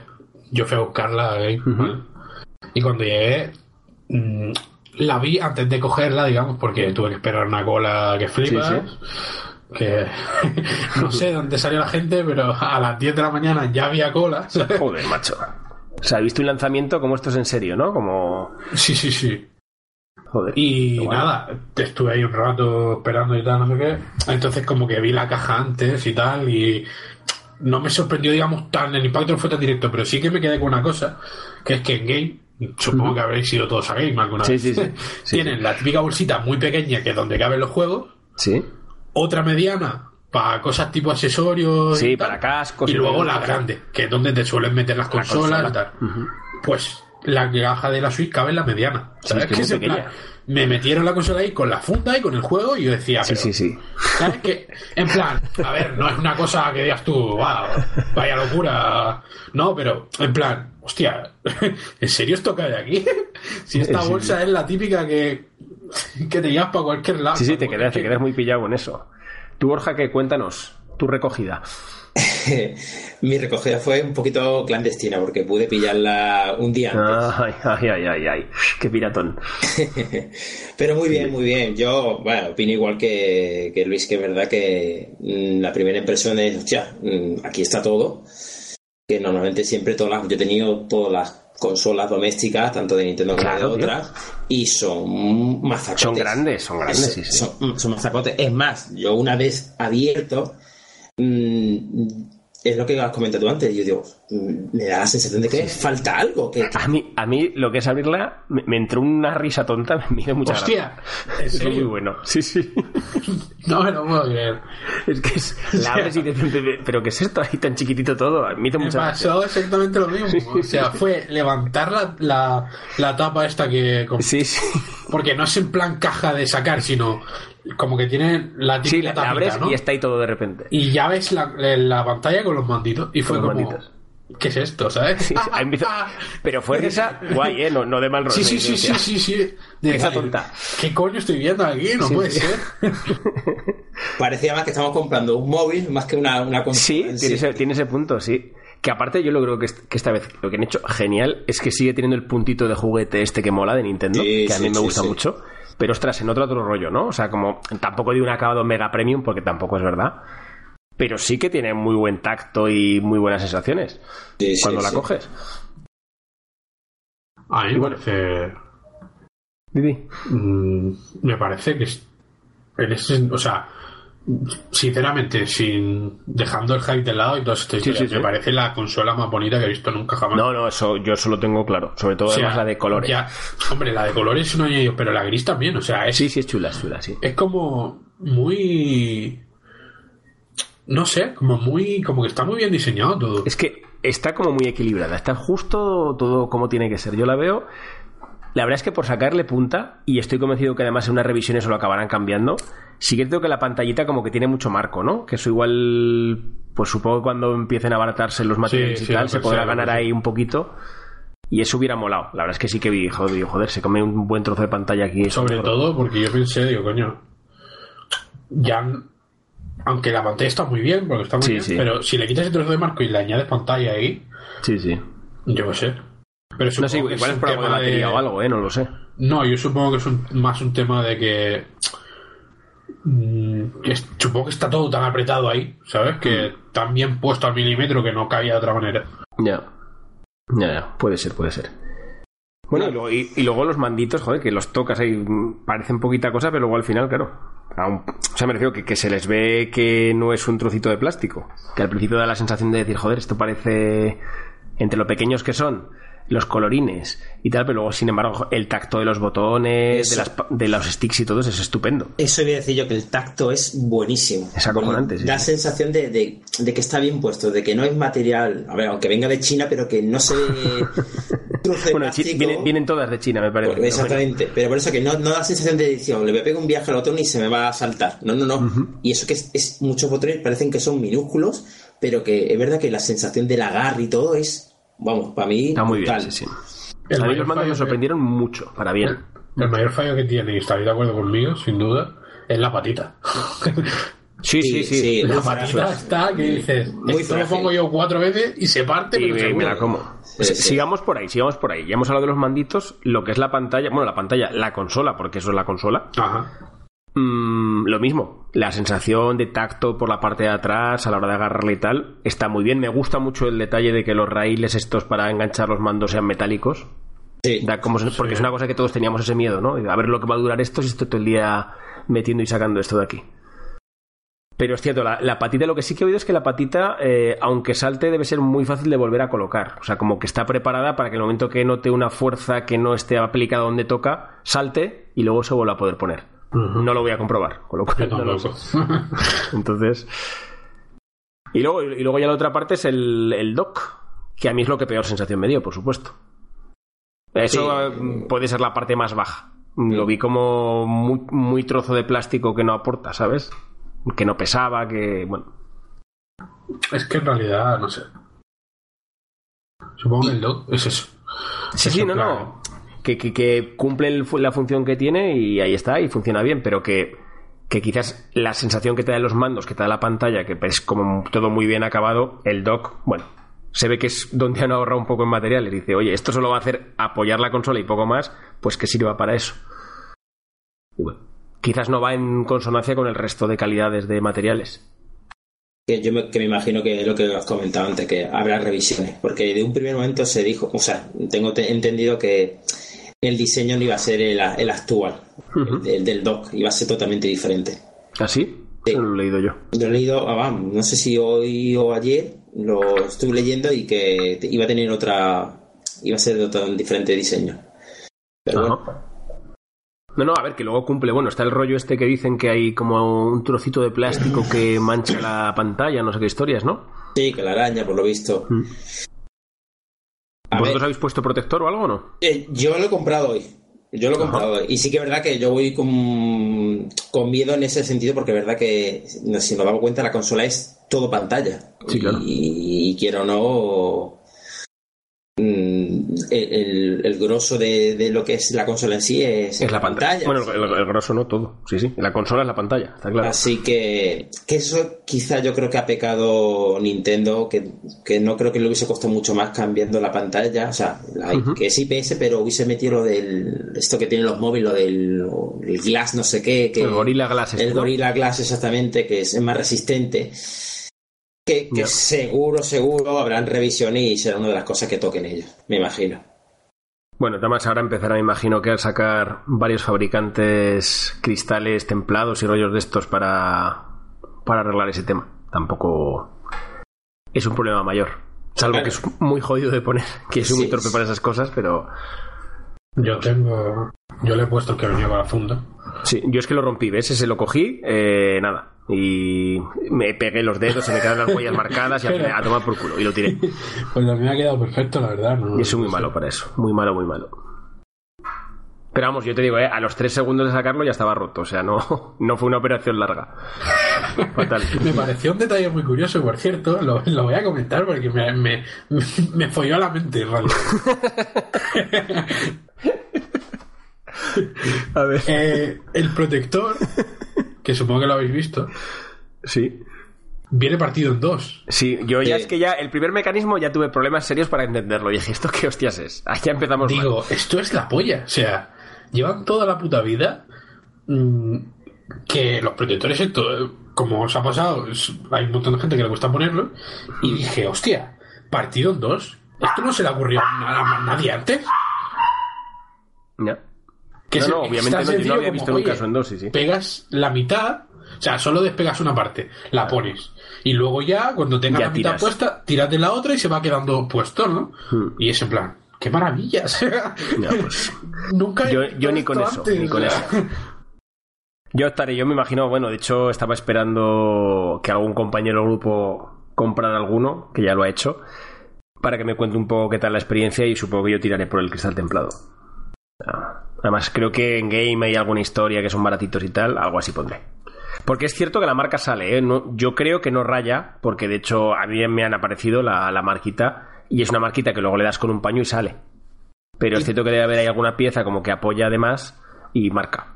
yo fui a buscarla ¿eh? y cuando llegué, mm, la vi antes de cogerla, digamos, porque tuve que esperar una cola que flipas. Sí, Que no sé dónde salió la gente, pero a las 10 de la mañana ya había cola. Joder, macho. O sea, he visto un lanzamiento como esto es en serio, ¿no? Como. Sí, sí, sí. Joder. Y guay. nada, estuve ahí un rato esperando y tal, no sé qué. Entonces como que vi la caja antes y tal y no me sorprendió, digamos, tan, el impacto no fue tan directo, pero sí que me quedé con una cosa, que es que en Game, supongo que habréis ido todos a Game alguna Sí, vez, sí, sí. Sí, tienen la típica bolsita muy pequeña que es donde caben los juegos, Sí. otra mediana para cosas tipo accesorios Sí, y tal, para cascos y y luego la grande, que es donde te suelen meter las consolas consola. y tal. Pues la caja de la Switch cabe en la mediana. ¿Sabes? es que Que es en plan, pequeña. Me metieron la consola ahí con la funda y con el juego y yo decía, Sí, pero, sí, sí. ¿sabes qué? En plan, a ver, no es una cosa que digas tú, wow, vaya locura. No, pero en plan, hostia, ¿en serio esto cae aquí? Si esta sí. bolsa es la típica que, que te llevas para cualquier lado. Sí, sí, te quedas, te quedas muy pillado con eso. Tú, Borja, que cuéntanos tu recogida. Mi recogida fue un poquito clandestina porque pude pillarla un día antes. Ay, ay, ay, ay, ay. Qué piratón. Pero muy bien, muy bien. Yo, bueno, opino igual que, que Luis, que es verdad que mm, la primera impresión es, hostia, mm, aquí está todo. Que normalmente siempre todas las, yo he tenido todas las consolas domésticas, tanto de Nintendo como Claro, de tío. otras, y son mazacotes. Son grandes, son grandes, Es- sí, sí. Son, son mazacotes. Es más, yo una vez abierto, mm, es lo que has comentado tú antes, yo digo, mm, me da la sensación de que falta algo. Que, A mí, a mí lo que es abrirla, me, me entró una risa tonta, me hizo mucha Hostia, ¿en gracia. Es muy bueno. Sí, sí. No me lo puedo creer. Es que es, la abres y dices, pero ¿qué es esto ahí tan chiquitito todo? Me hizo mucha gracia. pasó exactamente lo mismo. O sea, fue levantar la, la, la tapa esta que... Sí, sí. Porque no es en plan caja de sacar, sino como que tiene la típica la, la tapita, abres ¿no? y está ahí todo de repente. Y ya ves la, la pantalla con los manditos. Y fue Con los como... manditos. ¿Qué es esto, sabes? Sí, sí, Pero fue risa guay, ¿eh? No, no de mal rollo. Sí, sí, sí, sí, sí, sí. De decir, tonta. ¿Qué coño estoy viendo aquí? No Sí, puede sí. ser. parecía más que estamos comprando un móvil más que una, una consola. Sí, en tiene sí. ese, tiene ese punto, sí. Que aparte yo lo creo que, est- que esta vez lo que han hecho genial es que sigue teniendo el puntito de juguete este que mola de Nintendo, Sí, que a sí, mí me gusta sí. mucho. Pero ostras, en otro otro rollo, ¿no? O sea, como tampoco de un acabado mega premium, porque tampoco es verdad. Pero sí que tiene muy buen tacto y muy buenas sensaciones Sí, sí, cuando la sí. coges. A mí me parece... Didi. mm, me parece que es- en ese, o sea, sinceramente, sin dejando el hype de lado y todo esto, Sí, sí, sí. me parece la consola más bonita que he visto nunca jamás. No, no, eso yo eso lo tengo claro. Sobre todo O sea, además la de colores. ya- hombre, la de colores no hay pero la gris también, o sea, es, Sí, sí, es chula, es chula, sí. es como muy no sé, como muy como que está muy bien diseñado todo. Es que está como muy equilibrada, está justo todo como tiene que ser. Yo la veo la verdad es que por sacarle punta, y estoy convencido que además en unas revisiones lo acabarán cambiando, sí que creo que la pantallita como que tiene mucho marco, ¿no? Que eso igual, pues supongo que cuando empiecen a abaratarse los materiales Sí, y sí, tal, lo se podrá ganar ahí un poquito. Y eso hubiera molado. La verdad es que sí que vi, joder, digo, joder, se come un buen trozo de pantalla aquí. Sobre todo porque yo pensé, digo, coño, ya, aunque la pantalla está muy bien, porque está muy Sí, bien, sí. pero si le quitas el trozo de marco y le añades pantalla ahí, Sí, sí. yo qué sé. Pero No sé, igual es un por algo de batería o algo, ¿eh? No lo sé. No, yo supongo que es un- más un tema de que. mm, que es- supongo que está todo tan apretado ahí, ¿sabes? Que Mm. tan bien puesto al milímetro que no cabía de otra manera. Ya. Ya, ya. Puede ser, puede ser. Bueno, y luego, y- y luego los manditos, joder, que los tocas ahí, mm, parecen poquita cosa, pero luego al final, claro. aún- o sea, me refiero que, que se les ve que no es un trocito de plástico. Que al principio da la sensación de decir, joder, esto parece. Entre lo pequeños que son, los colorines y tal, pero luego, sin embargo, el tacto de los botones, de, las de los sticks y todo eso es estupendo. Eso voy a decir yo, que el tacto es buenísimo. Es acojonante, sí, Da sensación de, de- de que está bien puesto, de que no es material, a ver, aunque venga de China, pero que no se Bueno, vienen, vienen todas de China, me parece. Pues, exactamente, pero por eso que no, no da sensación de edición, le voy a pegar un viaje al botón y se me va a saltar. No, no, no. Y eso que es, es- muchos botones parecen que son minúsculos, pero que es verdad que la sensación del agarre y todo es, vamos, para mí, Está muy bien, sí, sí. El a mí mayor los mandos fallo me que- sorprendieron mucho, para bien. El mayor fallo que tiene, y estáis de acuerdo conmigo, sin duda, es la patita. Sí, sí, Sí, sí. sí, la patita está que dices, Muy esto lo pongo yo cuatro veces y se parte, Y pero me, seguro. me la como. Sí, Si- sí. Sigamos por ahí, sigamos por ahí. Ya hemos hablado de los manditos, lo que es la pantalla, bueno, la pantalla, la consola, porque eso es la consola. Ajá. Mm, lo mismo, la sensación de tacto por la parte de atrás a la hora de agarrarle y tal, está muy bien. Me gusta mucho el detalle de que los raíles estos para enganchar los mandos sean metálicos. Sí. Da como, porque es una cosa que todos teníamos ese miedo, ¿no? A ver lo que va a durar esto si estoy todo el día metiendo y sacando esto de aquí. Pero es cierto, la, la patita, lo que sí que he oído es que la patita, eh, aunque salte, debe ser muy fácil de volver a colocar. O sea, como que está preparada para que el momento que note una fuerza que no esté aplicada donde toca, salte y luego se vuelva a poder poner. No lo voy a comprobar, con lo cual Yo no lo sé. tampoco. Entonces. Y luego, y luego ya la otra parte es el, el dock, que a mí es lo que peor sensación me dio, por supuesto. Eso Sí. eh, puede ser la parte más baja. Lo vi como muy, muy trozo de plástico que no aporta, ¿sabes? Que no pesaba, que. Bueno. es que en realidad, no sé. Supongo que el dock es eso. Sí, Es sí, no, plan- no. Que, que, que cumple la función que tiene y ahí está, y funciona bien, pero que, quizás la sensación que te dan los mandos, que te da la pantalla, que es como todo muy bien acabado, el dock, bueno, se ve que es donde han ahorrado un poco en materiales. Dice, oye, esto solo va a hacer apoyar la consola y poco más, pues que sirva para eso. Y bueno, quizás no va en consonancia con el resto de calidades de materiales. Yo me, que me imagino que es lo que has comentado antes, que habrá revisiones, porque de un primer momento se dijo, o sea, tengo te- entendido que el diseño no iba a ser el, el actual, el, del- dock, iba a ser totalmente diferente. ¿Así? Sí. No lo he leído yo. Yo he leído, ah, vamos, no sé si hoy o ayer, lo estuve leyendo y que iba a tener otra, iba a ser de otro diferente diseño. Pero bueno. No, no, a ver, que luego cumple. Bueno, está el rollo este que dicen que hay como un trocito de plástico que mancha la pantalla, no sé qué historias, ¿no? sí, que la araña, por lo visto. Mm. ¿Vosotros habéis puesto protector o algo o no? eh, yo lo he comprado hoy. Yo lo he Ajá. comprado hoy. Y sí que es verdad que yo voy con, con miedo en ese sentido, porque es verdad que, si nos damos cuenta, la consola es todo pantalla. Sí, claro. y, y quiero o no. El, el, grosso de, de lo que es la consola en sí es, Es la pantalla. Bueno, el, el- grosso no todo. Sí, sí. La consola es la pantalla, está claro. Así que, que eso quizá yo creo que ha pecado Nintendo, que, que no creo que le hubiese costado mucho más cambiando la pantalla, o sea, la- que es IPS, pero hubiese metido lo del, esto que tienen los móviles, lo del el Glass no sé qué, que, el Gorilla Glass. el ¿no? Gorilla Glass exactamente, que es más resistente, que, seguro, seguro habrán revisiones y será una de las cosas que toquen ellos, me imagino. Bueno, además ahora empezará, me imagino, que a sacar varios fabricantes cristales templados y rollos de estos para, para arreglar ese tema. Tampoco es un problema mayor. Salvo Claro. que es muy jodido de poner, que soy muy Sí. torpe para esas cosas, pero Yo tengo. Yo le he puesto el que venía con la funda. sí, yo es que lo rompí, ¿ves? Ese lo cogí, eh, nada. Y me pegué los dedos, se me quedaron las huellas marcadas y a tomar por culo. Y lo tiré. Pues a mí me ha quedado perfecto, la verdad. ¿no? Y soy muy No sé. malo para eso. Muy malo, muy malo. Pero vamos, yo te digo, ¿eh? a los tres segundos de sacarlo ya estaba roto. O sea, no, no fue una operación larga. Fatal. Me pareció un detalle muy curioso, por cierto, lo, lo voy a comentar porque me, me, me, folló la mente. A ver. Eh, el protector, que supongo que lo habéis visto, Sí. viene partido en dos. Sí, yo ya es que ya el primer mecanismo ya tuve problemas serios para entenderlo. Y dije, ¿esto qué hostias es? Ahí ya empezamos mal. Digo, esto es la polla. O sea, llevan toda la puta vida mm, que los protectores, esto, como os ha pasado, es- hay un montón de gente que le gusta ponerlo. Y dije, hostia, partido en dos. Esto no se le ocurrió a nadie antes. Ya. Que No, no, obviamente no, yo no había como, visto nunca oye, eso en dos, sí. Pegas la mitad, o sea, solo despegas una parte, la pones. Y luego ya, cuando tengas Ya la mitad puesta, tiras de la otra y se va quedando puesto, ¿no? Hmm. Y es en plan, ¡qué maravilla! o sea, Ya, pues. Nunca he Yo, yo ni con eso, antes, ni con eso. Yo estaré, yo me imagino, bueno, de hecho estaba esperando que algún compañero del grupo comprara alguno, que ya lo ha hecho, para que me cuente un poco qué tal la experiencia y supongo que yo tiraré por el cristal templado. Ah, Además, creo que en game hay alguna historia que son baratitos y tal, algo así pondré. Porque es cierto que la marca sale, ¿eh? No- yo creo que no raya, porque de hecho a mí me han aparecido la, la marquita, y es una marquita que luego le das con un paño y sale. Pero es cierto que debe haber ahí alguna pieza como que apoya además y marca.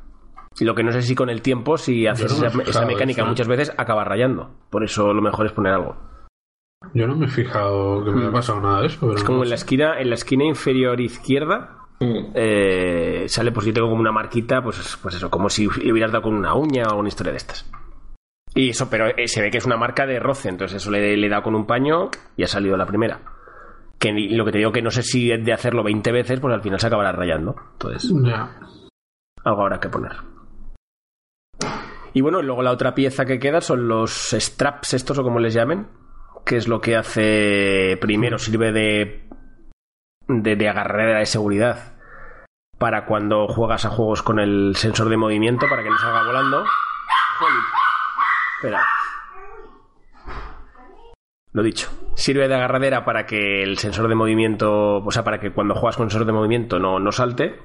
Lo que no sé si con el tiempo, si haces no esa, mecánica eso, muchas veces, acaba rayando. Por eso lo mejor es poner algo. Yo no me he fijado que me haya pasado nada de eso, pero. Es no como en la esquina, en la esquina inferior izquierda, Mm. eh, sale pues yo tengo como una marquita, pues, pues eso, como si le hubieras dado con una uña o una historia de estas. Y eso, pero eh, se ve que es una marca de roce, entonces eso le, le he dado con un paño y ha salido la primera. Que lo que te digo que no sé si de hacerlo 20 veces, pues al final se acabará rayando. Entonces, Ya. algo habrá que poner. Y bueno, luego la otra pieza que queda son los straps, estos o como les llamen, que es lo que hace primero, sirve de, de, de de seguridad para cuando juegas a juegos con el sensor de movimiento para que no salga volando. Espera. Lo dicho. Sirve de agarradera para que el sensor de movimiento, o sea, para que cuando juegas con sensor de movimiento no, no salte.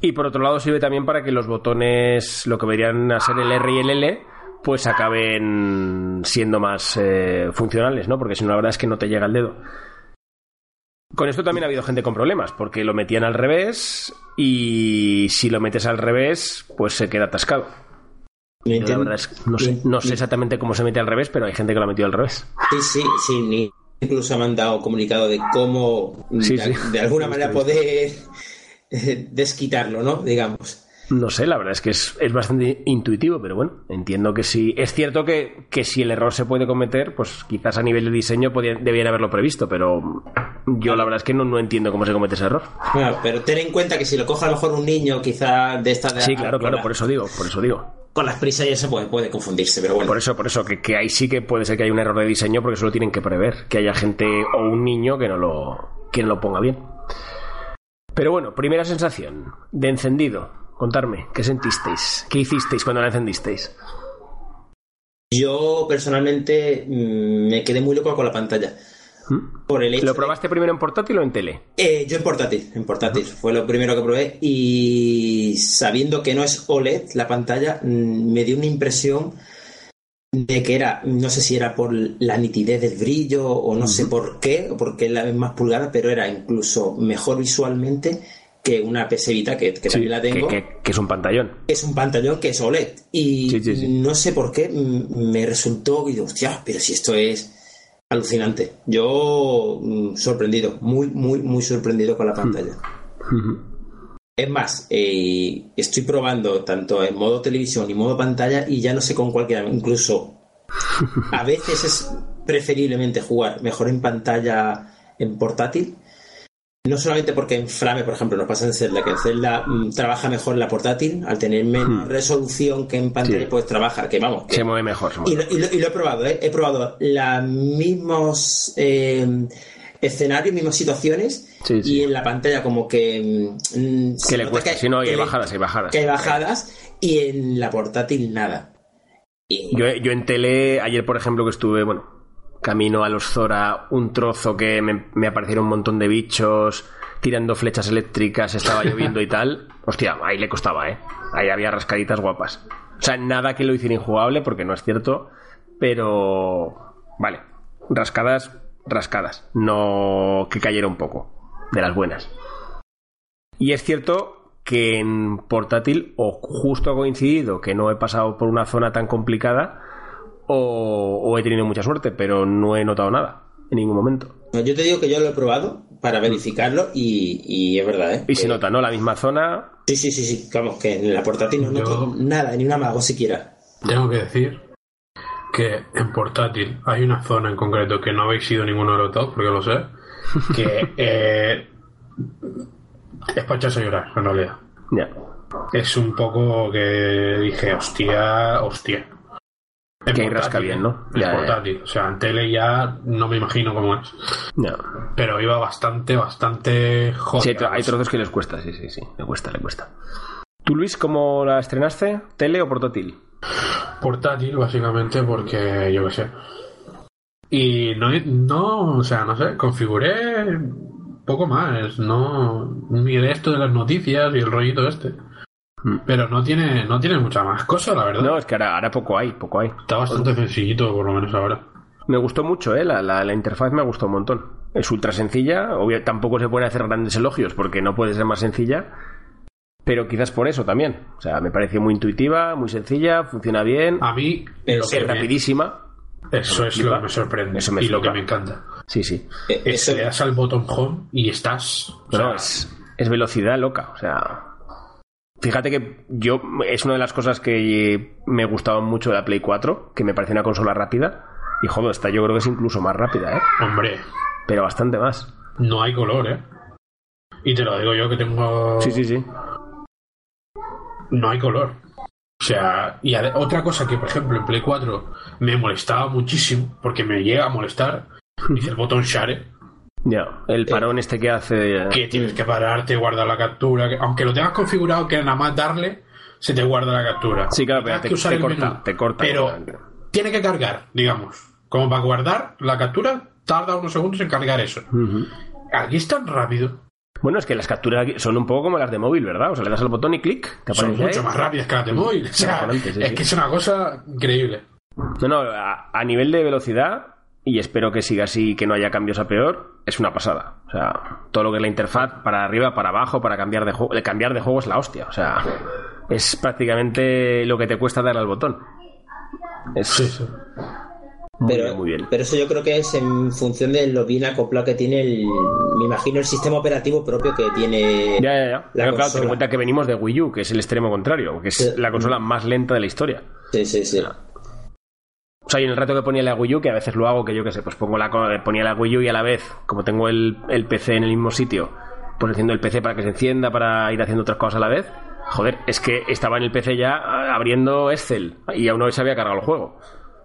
Y por otro lado sirve también para que los botones, lo que deberían a ser el R y el L, pues acaben siendo más eh, funcionales, ¿no? Porque si no, la verdad es que no te llega el dedo. Con esto también ha habido gente con problemas, porque lo metían al revés y si lo metes al revés, pues se queda atascado. La verdad es que no sé, no sé exactamente cómo se mete al revés, pero hay gente que lo ha metido al revés. Sí, sí, sí. ni- Incluso me han dado comunicado de cómo, Sí, de, sí. de alguna manera, poder eh, desquitarlo, ¿no? Digamos. No sé, la verdad es que es, es bastante intuitivo, pero bueno, entiendo que sí. Es cierto que, que si el error se puede cometer, pues quizás a nivel de diseño debían haberlo previsto, pero yo la verdad es que no, no entiendo cómo se comete ese error. Bueno, pero ten en cuenta que si lo coge a lo mejor un niño, quizá de esta de Sí, claro, claro, la- por eso digo, por eso digo. Con las prisas ya se puede, puede confundirse, pero bueno. Por eso, por eso, que, que ahí sí que puede ser que haya un error de diseño porque solo tienen que prever que haya gente o un niño que no lo, que no lo ponga bien. Pero bueno, primera sensación de encendido. Contarme, ¿qué sentisteis? ¿Qué hicisteis cuando la encendisteis? Yo personalmente mm, me quedé muy loco con la pantalla. ¿Mm? Por el hecho ¿Lo de- probaste primero en portátil o en tele? Eh, yo en portátil, en portátil. Fue lo primero que probé. Y sabiendo que no es OLED la pantalla, mm, me dio una impresión de que era, no sé si era por la nitidez del brillo o no sé por qué, porque es la más pulgada, pero era incluso mejor visualmente que una PS Vita, que, que también la tengo. Que, que- que es un pantallón. Es un pantallón que es OLED. Y Sí, sí, sí. no sé por qué me resultó, y digo, hostia, pero si esto es alucinante. Yo mm, sorprendido, muy, muy, muy sorprendido con la pantalla. Es más, eh, estoy probando tanto en modo televisión y modo pantalla y ya no sé con cuál quedarme. Incluso a veces es preferiblemente jugar mejor en pantalla en portátil. No solamente porque en Flame, por ejemplo, nos pasa en Zelda, que en Zelda trabaja mejor la portátil, al tener menos resolución que en pantalla, Hmm. Sí. pues trabaja, que vamos, que Se mueve mejor. se mueve y lo, y lo- y lo he probado, ¿eh? He probado los mismos eh, escenarios, mismas situaciones, Sí, sí. y en la pantalla como que... mm, se Que le cuesta, si no, hay bajadas, hay bajadas. que hay bajadas, y en la portátil nada. Y- Yo, yo en tele, ayer por ejemplo que estuve, bueno, camino a los Zora, un trozo que me, me aparecieron un montón de bichos, tirando flechas eléctricas, estaba lloviendo y tal, hostia, ahí le costaba, ¿eh? Ahí había rascaditas guapas. O sea, nada que lo hiciera injugable, porque no es cierto, pero... Vale, rascadas, rascadas. No que cayera un poco, de las buenas. Y es cierto que en portátil, o justo ha coincidido que no he pasado por una zona tan complicada, o, o he tenido mucha suerte, pero no he notado nada en ningún momento. Yo te digo que yo lo he probado para verificarlo y, y es verdad, ¿eh? Y se Eh, nota, ¿no? La misma zona. Sí, sí, sí, sí. Vamos, que en la portátil no Yo- noto nada, ni un amago siquiera. Tengo que decir que en portátil hay una zona en concreto que no habéis ido ninguno de los dos, porque lo sé, que eh, es para echarse a llorar, en realidad. Ya. Es un poco que dije, hostia, hostia. En Que rasca bien, ¿no? En Ya, ya. portátil. O sea, en tele ya no me imagino cómo es. ya. Pero iba bastante, bastante joder. Sí, hay, tro- hay trozos que les cuesta, sí, sí, sí. Le cuesta, le cuesta. ¿Tú, Luis, cómo la estrenaste? ¿Tele o portátil? Portátil, básicamente, porque yo qué sé. Y no, no, o sea, no sé, configuré poco más. No miré esto de las noticias y el rollito este. Mm. Pero no tiene, no tiene mucha más cosa, la verdad. No, es que ahora, ahora poco hay, poco hay. Está bastante sencillito, por lo menos ahora. Me gustó mucho, ¿eh? La, la- la interfaz me gustó un montón. Es ultra sencilla. Obvio, tampoco se pueden hacer grandes elogios porque no puede ser más sencilla. Pero quizás por eso también. O sea, me pareció muy intuitiva, muy sencilla, funciona bien, A mí, es me- rapidísima. eso es lo que me sorprende. Eso me y lo que me encanta. Sí, sí. Es le das al botón home y estás. o No, sea, no, es, es velocidad loca. O sea, fíjate que yo es una de las cosas que me gustaban mucho de la Play 4, que me parece una consola rápida. Y joder, esta yo creo que es incluso más rápida, ¿eh? Hombre, Pero bastante más. no hay color, ¿eh? Y te lo digo yo que tengo. Sí, sí, sí. no hay color. O sea, y otra cosa que, por ejemplo, en Play 4 me molestaba muchísimo, porque me llega a molestar, es el botón share, Ya, el parón este que hace. que tienes que pararte, guardar la captura, que- aunque lo tengas configurado que nada más darle, se te guarda la captura. Sí, claro, Y pero te, que usar te el corta, menú. te corta. Pero tiene que cargar, digamos. Como para guardar la captura, tarda unos segundos en cargar eso. Ujú. Aquí es tan rápido, Bueno, es que las capturas son un poco como las de móvil, ¿verdad? O sea, le das al botón y clic, te son mucho ahí. más rápidas que las de móvil. O sea, sí, es sí. que es una cosa increíble. No, no, a, a nivel de velocidad, y espero que siga así, que no haya cambios a peor, es una pasada. O sea, todo lo que es la interfaz, para arriba, para abajo, para cambiar de juego. Cambiar de juego es la hostia. O sea, es prácticamente lo que te cuesta dar al botón. Es Sí, sí. muy pero, bien, muy bien. pero eso yo creo que es en función de lo bien acoplado que tiene el. Me imagino el sistema operativo propio que tiene. Ya, ya, ya. la Pero claro, ten en cuenta que venimos de Wii U, que es el extremo contrario, que es Sí. la consola más lenta de la historia. Sí, sí, sí. O sea, y en el rato que ponía la Wii U, que a veces lo hago, que yo que sé, pues pongo la co- ponía la Wii U y a la vez, como tengo el, el PC en el mismo sitio, pues enciendo el PC para que se encienda, para ir haciendo otras cosas a la vez. Joder, es que estaba en el PC ya ah, abriendo Excel y aún no se había cargado el juego.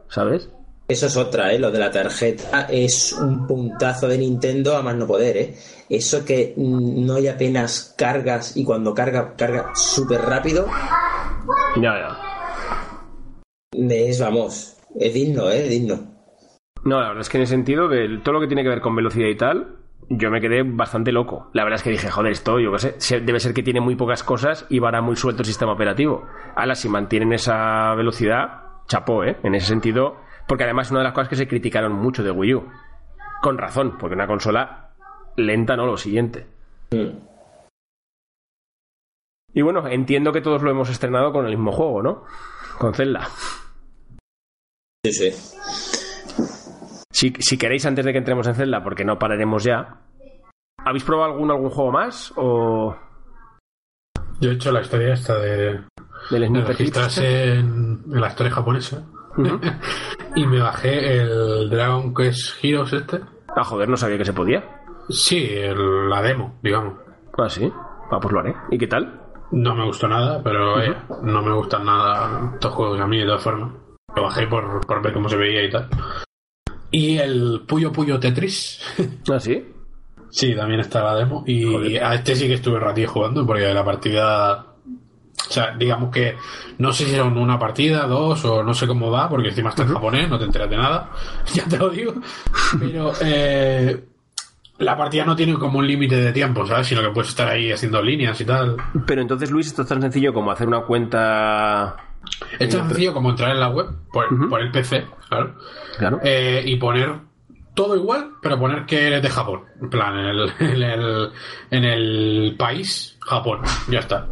¿Sabes? Eso es otra, ¿eh? Lo de la tarjeta es un puntazo de Nintendo a más no poder, ¿eh? Eso que mm, no hay apenas cargas y cuando carga, carga súper rápido, Ya, ya. es, vamos, es digno, ¿eh? Digno. No, la verdad es que en el sentido de todo lo que tiene que ver con velocidad y tal, yo me quedé bastante loco. La verdad es que dije, joder, esto, yo qué sé, debe ser que tiene muy pocas cosas y va muy suelto el sistema operativo. Ahora, si mantienen esa velocidad, chapó, ¿eh? En ese sentido, porque además es una de las cosas que se criticaron mucho de Wii U. Con razón, porque una consola lenta, no lo siguiente. Y bueno, entiendo que todos lo hemos estrenado con el mismo juego, ¿no? Con Zelda. Sí, sí. Si, si queréis, antes de que entremos en Zelda, porque no pararemos ya, ¿habéis probado algún, algún juego más? ¿O Yo he hecho la historia esta de, del Clips? registrarse en, en la historia japonesa. Y me bajé el Dragon Quest Heroes este. Ah, joder, no sabía que se podía. Sí, el- la demo, digamos. Ah, sí. Ah, pues lo haré. ¿Y qué tal? No me gustó nada, pero eh, no me gustan nada estos juegos a mí de todas formas. Lo bajé por, por ver cómo se veía y tal. Y el Puyo Puyo Tetris. Ah, sí. sí, también está la demo. Y Joder. a este sí que estuve ratillo jugando porque la partida... O sea, digamos que no sé si son una partida, dos o no sé cómo va, porque encima está en japonés, no te enteras de nada, ya te lo digo. Pero eh, la partida no tiene como un límite de tiempo, ¿sabes? Sino que puedes estar ahí haciendo líneas y tal. Pero entonces, Luis, esto es tan sencillo como hacer una cuenta. Es tan sencillo como entrar en la web por, por el PC, claro. Claro. Eh, y poner todo igual, pero poner que eres de Japón. En plan, en el, en el, en el país Japón. Ya está.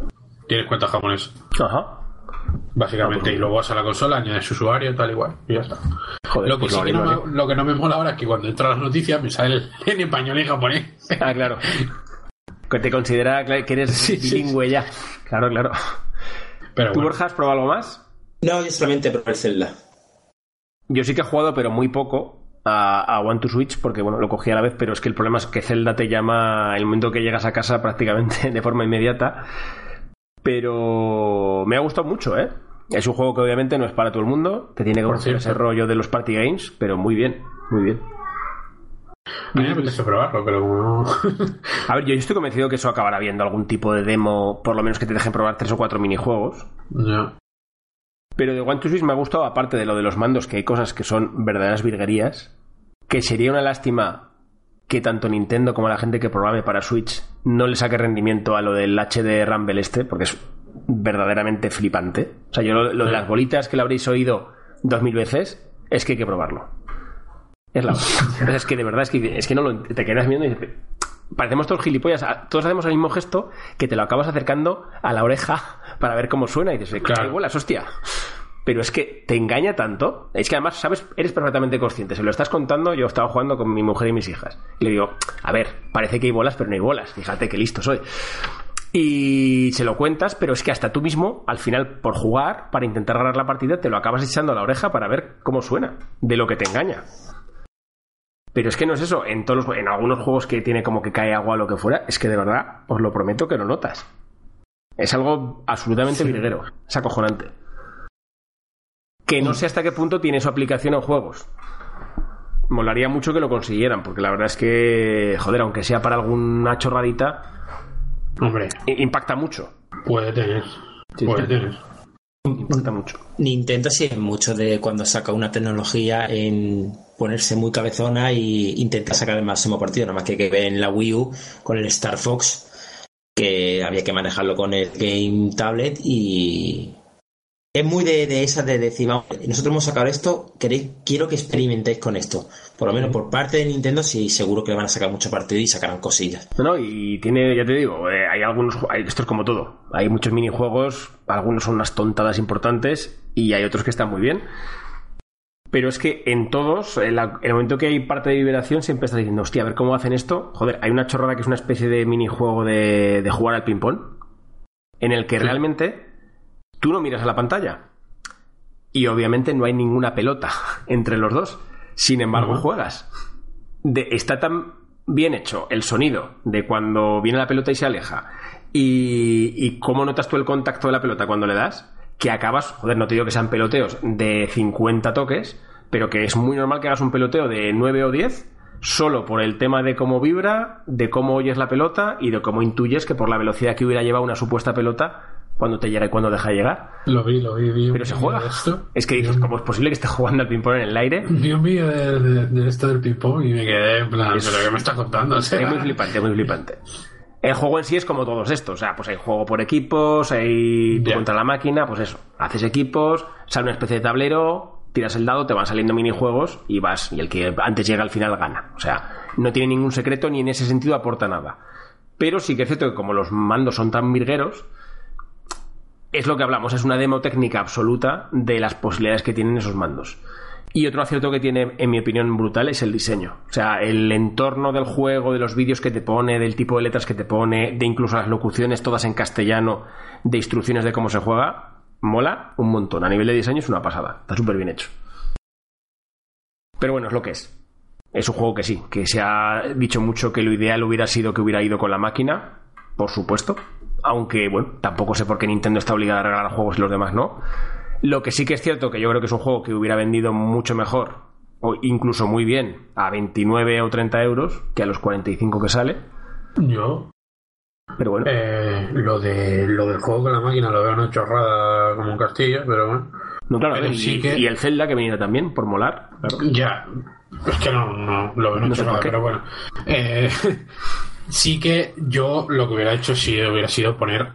Tienes cuenta japonesa. Ajá. Básicamente. Y luego vas a la consola, añades usuario, tal igual. Y ya está. Joder, lo, que pues sí no me, lo que no me mola ahora es que cuando entro a las noticias me sale en español y en japonés. Ah, claro. Que te considera que eres Sí, sí, bilingüe ya. Claro, claro. Pero ¿Tú, bueno. Borja, has probado algo más? No, yo solamente probé el Zelda. Yo sí que he jugado, pero muy poco, a, a One to Switch, porque bueno, lo cogí a la vez, pero es que el problema es que Zelda te llama el momento que llegas a casa prácticamente de forma inmediata. Pero me ha gustado mucho, ¿eh? Es un juego que obviamente no es para todo el mundo, que tiene que conocer ese rollo de los party games, pero muy bien, muy bien. A mí me apetece probarlo, pero no. A ver, yo estoy convencido que eso acabará viendo algún tipo de demo, por lo menos que te dejen probar tres o cuatro minijuegos. Ya. Pero de One to Switch me ha gustado, aparte de lo de los mandos, que hay cosas que son verdaderas virguerías, que sería una lástima que tanto Nintendo como la gente que programe para Switch no le saque rendimiento a lo del HD Rumble este, porque es verdaderamente flipante. O sea, yo lo, lo de las bolitas que lo habréis oído dos mil veces, es que hay que probarlo. Es la hostia. Es que de verdad es que, es que no lo, te quedas viendo y dices, parecemos todos gilipollas. Todos hacemos el mismo gesto que te lo acabas acercando a la oreja para ver cómo suena y dices, Claro. claro, bolas, hostia. Pero es que te engaña tanto. Es que además, sabes, eres perfectamente consciente. Se lo estás contando, yo estaba jugando con mi mujer y mis hijas. Y le digo, a ver, parece que hay bolas, pero no hay bolas. Fíjate qué listo soy. Y se lo cuentas, pero es que hasta tú mismo, al final, por jugar, para intentar ganar la partida, te lo acabas echando a la oreja para ver cómo suena, de lo que te engaña. Pero es que no es eso. En, todos los- en algunos juegos que tiene como que cae agua o lo que fuera, es que de verdad, os lo prometo que lo notas. Es algo absolutamente virguero. Es acojonante. Que no sé hasta qué punto tiene su aplicación en juegos. Molaría mucho que lo consiguieran, porque la verdad es que, joder, aunque sea para alguna chorradita, Hombre, impacta mucho. puede tener. Sí, puede sí. tener. Impacta mucho. Nintendo sí es mucho de cuando saca una tecnología en ponerse muy cabezona y intenta sacar el máximo partido. Nada más que que ve en la Wii U con el Star Fox que había que manejarlo con el Game Tablet y es muy de, de esa de decir, vamos, nosotros hemos sacado esto, queréis, quiero que experimentéis con esto. Por lo menos por parte de Nintendo sí seguro que van a sacar mucho partido y sacarán cosillas. No, no, y tiene, ya te digo, eh, hay algunos, hay- esto es como todo. Hay muchos minijuegos, algunos son unas tontadas importantes y hay otros que están muy bien. Pero es que en todos, en, la- en el momento que hay parte de vibración, siempre estás diciendo, hostia, a ver cómo hacen esto. Joder, hay una chorrada que es una especie de minijuego de, de jugar al ping-pong, en el que realmente tú no miras a la pantalla. Y obviamente no hay ninguna pelota entre los dos. Sin embargo, juegas. De- está tan bien hecho el sonido de cuando viene la pelota y se aleja. Y, y cómo notas tú el contacto de la pelota cuando le das, que acabas, joder, no te digo que sean peloteos de 50 toques, pero que es muy normal que hagas un peloteo de 9 o 10 solo por el tema de cómo vibra, de cómo oyes la pelota y de cómo intuyes que por la velocidad que hubiera llevado una supuesta pelota, cuando te llega y cuando deja de llegar. Lo vi, lo vi, vi Pero se juega. esto. Es que dices, ¿cómo es posible que esté jugando al ping-pong en el aire? Vi un vídeo de, de- de esto del ping-pong y me quedé en plan, Es- ¿pero qué me está contando? O sea, Es muy flipante, muy flipante. El juego en sí es como todos estos, o sea, pues hay juego por equipos, hay tú Ya. contra la máquina, pues eso, haces equipos, sale una especie de tablero, tiras el dado, te van saliendo minijuegos y vas, y el que antes llega al final gana. O sea, no tiene ningún secreto ni en ese sentido aporta nada. Pero sí que es cierto que como los mandos son tan virgueros, es lo que hablamos, es una demo técnica absoluta de las posibilidades que tienen esos mandos. Y otro acierto que tiene, en mi opinión, brutal es el diseño. O sea, el entorno del juego, de los vídeos que te pone, del tipo de letras que te pone, de incluso las locuciones todas en castellano, de instrucciones de cómo se juega, mola un montón. A nivel de diseño es una pasada. Está súper bien hecho. Pero bueno, es lo que es. Es un juego que sí, que se ha dicho mucho que lo ideal hubiera sido que hubiera ido con la máquina, por supuesto. Aunque, bueno, tampoco sé por qué Nintendo está obligada a regalar juegos y los demás no. Lo que sí que es cierto que yo creo que es un juego que hubiera vendido mucho mejor, o incluso muy bien, a 29 o 30 euros que a los 45 que sale. yo, Pero bueno, eh, lo, de, lo del juego con la máquina lo veo una chorrada como un castillo, pero bueno. No, claro, ver, sí y, que- y el Zelda que venía también, por molar. claro. Ya, es que no, no lo veo No qué. pero bueno. Eh, sí que yo lo que hubiera hecho si hubiera sido poner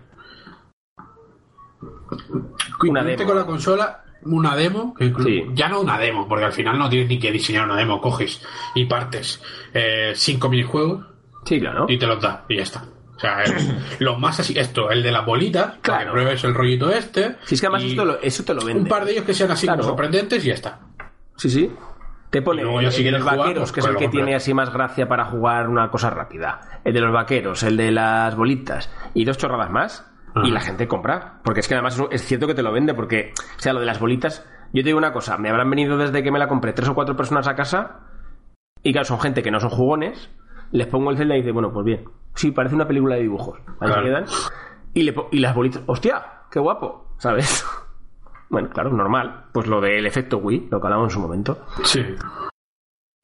Una demo. con la consola una demo, que Sí. ya no una demo, porque al final no tienes ni que diseñar una demo, coges y partes eh, cinco minijuegos Sí, claro. y te los da y ya está. O sea, es lo más así, esto, el de las bolitas, para Claro. que pruebes el rollito este. Si es que además esto lo- eso te lo vende. un par de ellos que sean así Claro. sorprendentes y ya está. Sí, sí. Te pone ya el si de los jugar, vaqueros, pues, que es con el que tiene así más gracia para jugar una cosa rápida. El de los vaqueros, el de las bolitas y dos chorradas más. Ajá. Y la gente compra. Porque es que además es cierto que te lo vende. Porque, o sea, lo de las bolitas. Yo te digo una cosa: me habrán venido desde que me la compré tres o cuatro personas a casa. Y claro, son gente que no son jugones. Les pongo el Zelda y dice, bueno, pues bien. Sí, parece una película de dibujos. Ahí se quedan. Y, le y las bolitas, ¡hostia! ¡Qué guapo! ¿Sabes? Bueno, claro, normal. Pues lo del efecto Wii, lo que hablamos en su momento. Sí.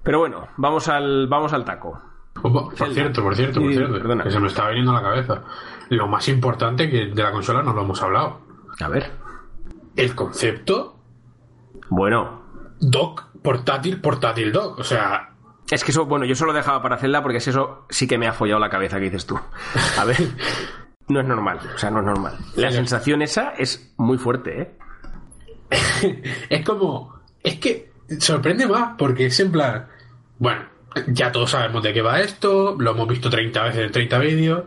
Pero bueno, vamos al, vamos al taco. Por cierto, por cierto, por cierto, perdona. que se me estaba viniendo a la cabeza. Lo más importante que de la consola no lo hemos hablado. A ver. El concepto Bueno, dock portátil, portátil dock. O sea, es que eso, bueno, yo solo dejaba para Zelda porque es eso sí que me ha follado la cabeza que dices tú. A ver, no es normal, o sea, no es normal. La Sí. sensación esa es muy fuerte, ¿eh? es como. Es que sorprende más porque es en plan. Bueno, ya todos sabemos de qué va esto, lo hemos visto 30 veces en 30 vídeos.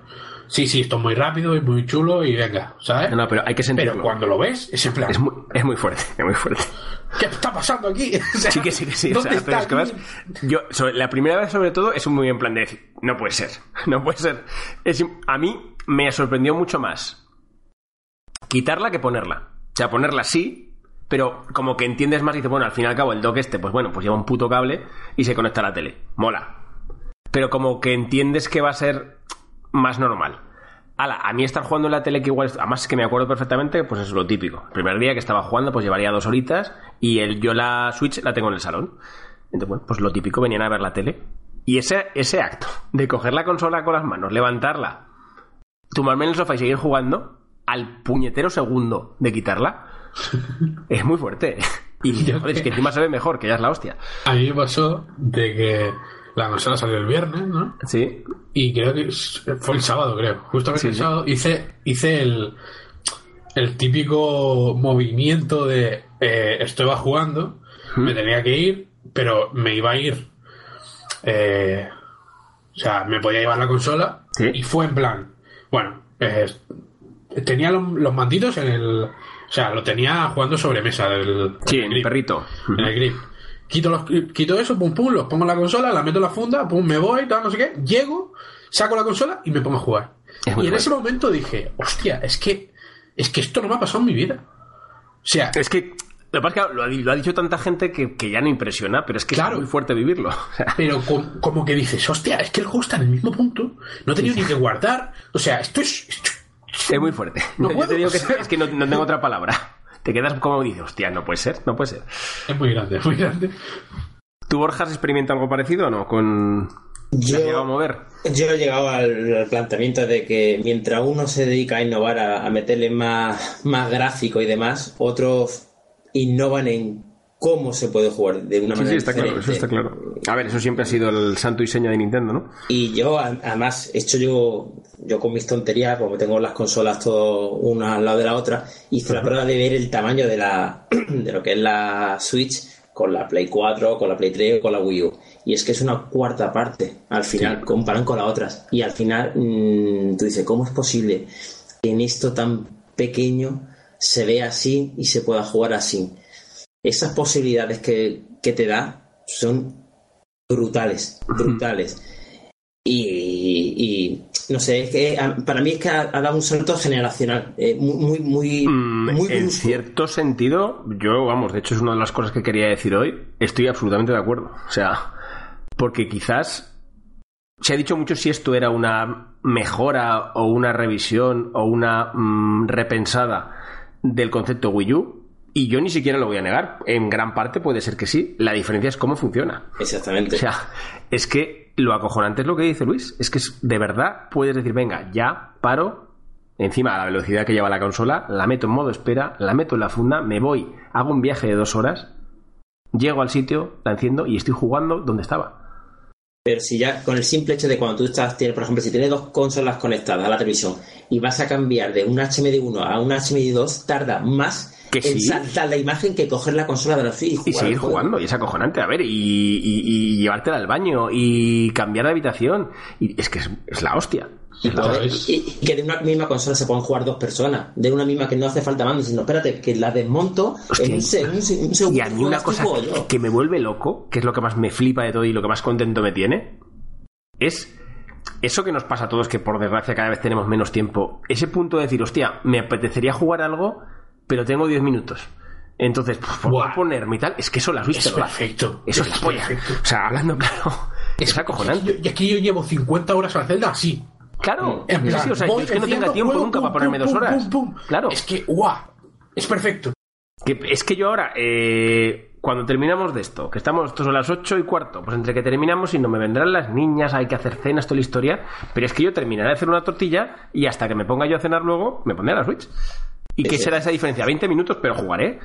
Sí, sí, esto es muy rápido y muy chulo y venga, ¿sabes? No, no, pero hay que sentirlo. Pero cuando lo ves, es en plan. Es muy, es muy fuerte, es muy fuerte. ¿Qué está pasando aquí? O sea, Sí que sí que sí. o ¿dónde sea, pero está es que aquí? vas- yo, sobre- la primera vez sobre todo es un muy en plan de decir, no puede ser, no puede ser. Es- a mí me sorprendió mucho más quitarla que ponerla. O sea, ponerla sí, pero como que entiendes más y dices, bueno, al fin y al cabo el dock este, pues bueno, pues lleva un puto cable y se conecta a la tele. Mola. Pero como que entiendes que va a ser más normal. Ala, a mí estar jugando en la tele que igual, además que me acuerdo perfectamente, pues es lo típico. El primer día que estaba jugando, pues llevaría dos horitas y el, yo la Switch la tengo en el salón. Entonces, bueno, pues lo típico, venían a ver la tele. Y ese, ese acto de coger la consola con las manos, levantarla, tumbarme en el sofá y seguir jugando, al puñetero segundo de quitarla, es muy fuerte. Y Yo joder, es que- encima se ve mejor, que ya es la hostia. A mí me pasó de que la consola salió el viernes, ¿no? Sí, Y creo que fue el sábado, creo. Justamente Sí, el sí. sábado hice, hice el, el típico movimiento de eh, estoy jugando, me tenía que ir, pero me iba a ir. eh, o sea, me podía llevar la consola Sí. y fue en plan, bueno, eh, tenía los, los manditos en el... O sea, lo tenía jugando sobre mesa. del sí, el grip perrito. en el grip. Quito, los, quito eso, pum, pum, los pongo en la consola, la meto en la funda, pum, me voy, tal, no sé qué. Llego, saco la consola y me pongo a jugar. Y en ese momento dije, hostia, es que, es que esto no me ha pasado en mi vida. O sea, Es que lo que pasa es que lo ha, lo ha dicho tanta gente que, que ya no impresiona, pero es que Claro. es muy fuerte vivirlo. Pero com- como que dices, hostia, es que el juego está en el mismo punto, no he tenido ni que guardar. O sea, esto es. esto- es muy fuerte. No Yo puedo, te digo que es que no, no tengo otra palabra. Te quedas como dices, hostia, no puede ser, no puede ser. es muy grande, es muy grande. ¿Tú, Borja, has experimentado algo parecido o no? Con... ¿Te has llegado a Yo, mover? yo he llegado al, al planteamiento de que mientras uno se dedica a innovar, a, a meterle más, más gráfico y demás, otros innovan en cómo se puede jugar de una Sí, manera sí, está claro, diferente. eso está claro. A ver, eso siempre ha sido el santo y seña de Nintendo, ¿no? Y yo, además, he hecho yo, yo con mis tonterías, como tengo las consolas todo una al lado de la otra, hice la prueba de ver el tamaño de la de lo que es la Switch con la Play 4, con la Play 3 o con la Wii U. Y es que es una cuarta parte, al final, comparan con las otras. Y al final, mm, tú dices, ¿cómo es posible que en esto tan pequeño se vea así y se pueda jugar así? Esas posibilidades que, que te da son brutales, brutales. Y, y, no sé, es que ah, para mí es que ha, ha dado un salto generacional, eh, muy, muy, muy, Mm, muy en brusco. cierto sentido, yo, vamos, de hecho es una de las cosas que quería decir hoy, estoy absolutamente de acuerdo. O sea, porque quizás se ha dicho mucho si esto era una mejora o una revisión o una mm, repensada del concepto Wii U. Y yo ni siquiera lo voy a negar. En gran parte puede ser que sí. La diferencia es cómo funciona. Exactamente. O sea, es que lo acojonante es lo que dice Luis. Es que de verdad puedes decir, venga, ya paro encima a la velocidad que lleva la consola, la meto en modo espera, la meto en la funda, me voy, hago un viaje de dos horas, llego al sitio, la enciendo y estoy jugando donde estaba. Pero si ya con el simple hecho de cuando tú estás, tienes, por ejemplo, si tienes dos consolas conectadas a la televisión y vas a cambiar de un HMD1 a un HMD2, tarda más Que sí. saltar la imagen que coger la consola de la Switch y jugar. Y seguir jugando, y es acojonante, a ver, y, y- y llevártela al baño, y cambiar de habitación, y es que es, es la hostia. Es la Joder. hostia. Y, y que de una misma consola se puedan jugar dos personas. De una misma que no hace falta mando, sino espérate, que la desmonto Hostia, en un, se- un se- un segundo. Y a mí una cosa que me vuelve loco, que es lo que más me flipa de todo y lo que más contento me tiene, es eso que nos pasa a todos, que por desgracia cada vez tenemos menos tiempo. Ese punto de decir, hostia, me apetecería jugar algo, pero tengo 10 minutos. Entonces, pues, por ponerme y tal, es que eso la Switch Es lo perfecto. Eso es la Es polla. perfecto. O sea, hablando claro, es acojonante. Y aquí yo llevo 50 horas. Claro, En plan, sí, o sea, voy, es que no tenga tiempo juego, nunca pum, para ponerme pum, dos horas. pum. Claro. Es que, guau, es perfecto. Que es que yo ahora, eh, cuando terminamos de esto, que estamos, esto son las ocho y cuarto, pues entre que terminamos y no me vendrán las niñas, hay que hacer cenas, toda la historia, pero es que yo terminaré de hacer una tortilla y hasta que me ponga yo a cenar luego, me pondré a la Switch. ¿Y qué será esa diferencia? 20 minutos, pero jugaré.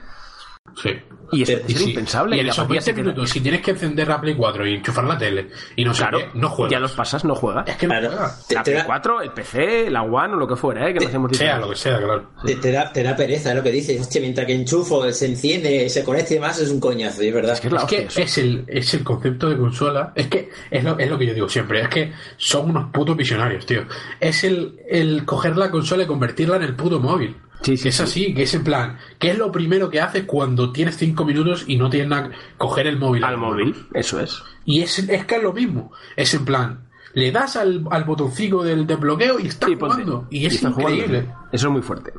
Sí. Y eso Pero- es Sí. impensable. Y en esos partida 20 se queda- minutos, si tienes que encender la Play 4 y enchufar la tele y no sé Claro, qué, no juegas. ya los pasas, no juegas. Es que no Claro. juegas. Te- La te Play da- 4, el PC, la One o lo que fuera, ¿eh? que no hacemos Sea diferencia. lo que sea, claro. Te, te da, te da pereza, es lo que dices. Hostia, mientras que enchufo, se enciende, se conecta y demás, es un coñazo, y es verdad. Es que es la Es hostia que eso. es el, es el concepto de consola. Es que es lo, es lo que yo digo siempre. Es que son unos putos visionarios, tío. Es el, el coger la consola y convertirla en el puto móvil. Sí, sí, es sí. así, que es en plan. ¿Qué es lo primero que haces cuando tienes 5 minutos y no tienes nada? Coger el móvil. Al móvil, eso es. Y es, es que es lo mismo. Es en plan. Le das al, al botoncito del desbloqueo y estás Y ponte. jugando. Y es jugando. increíble. Eso es muy fuerte.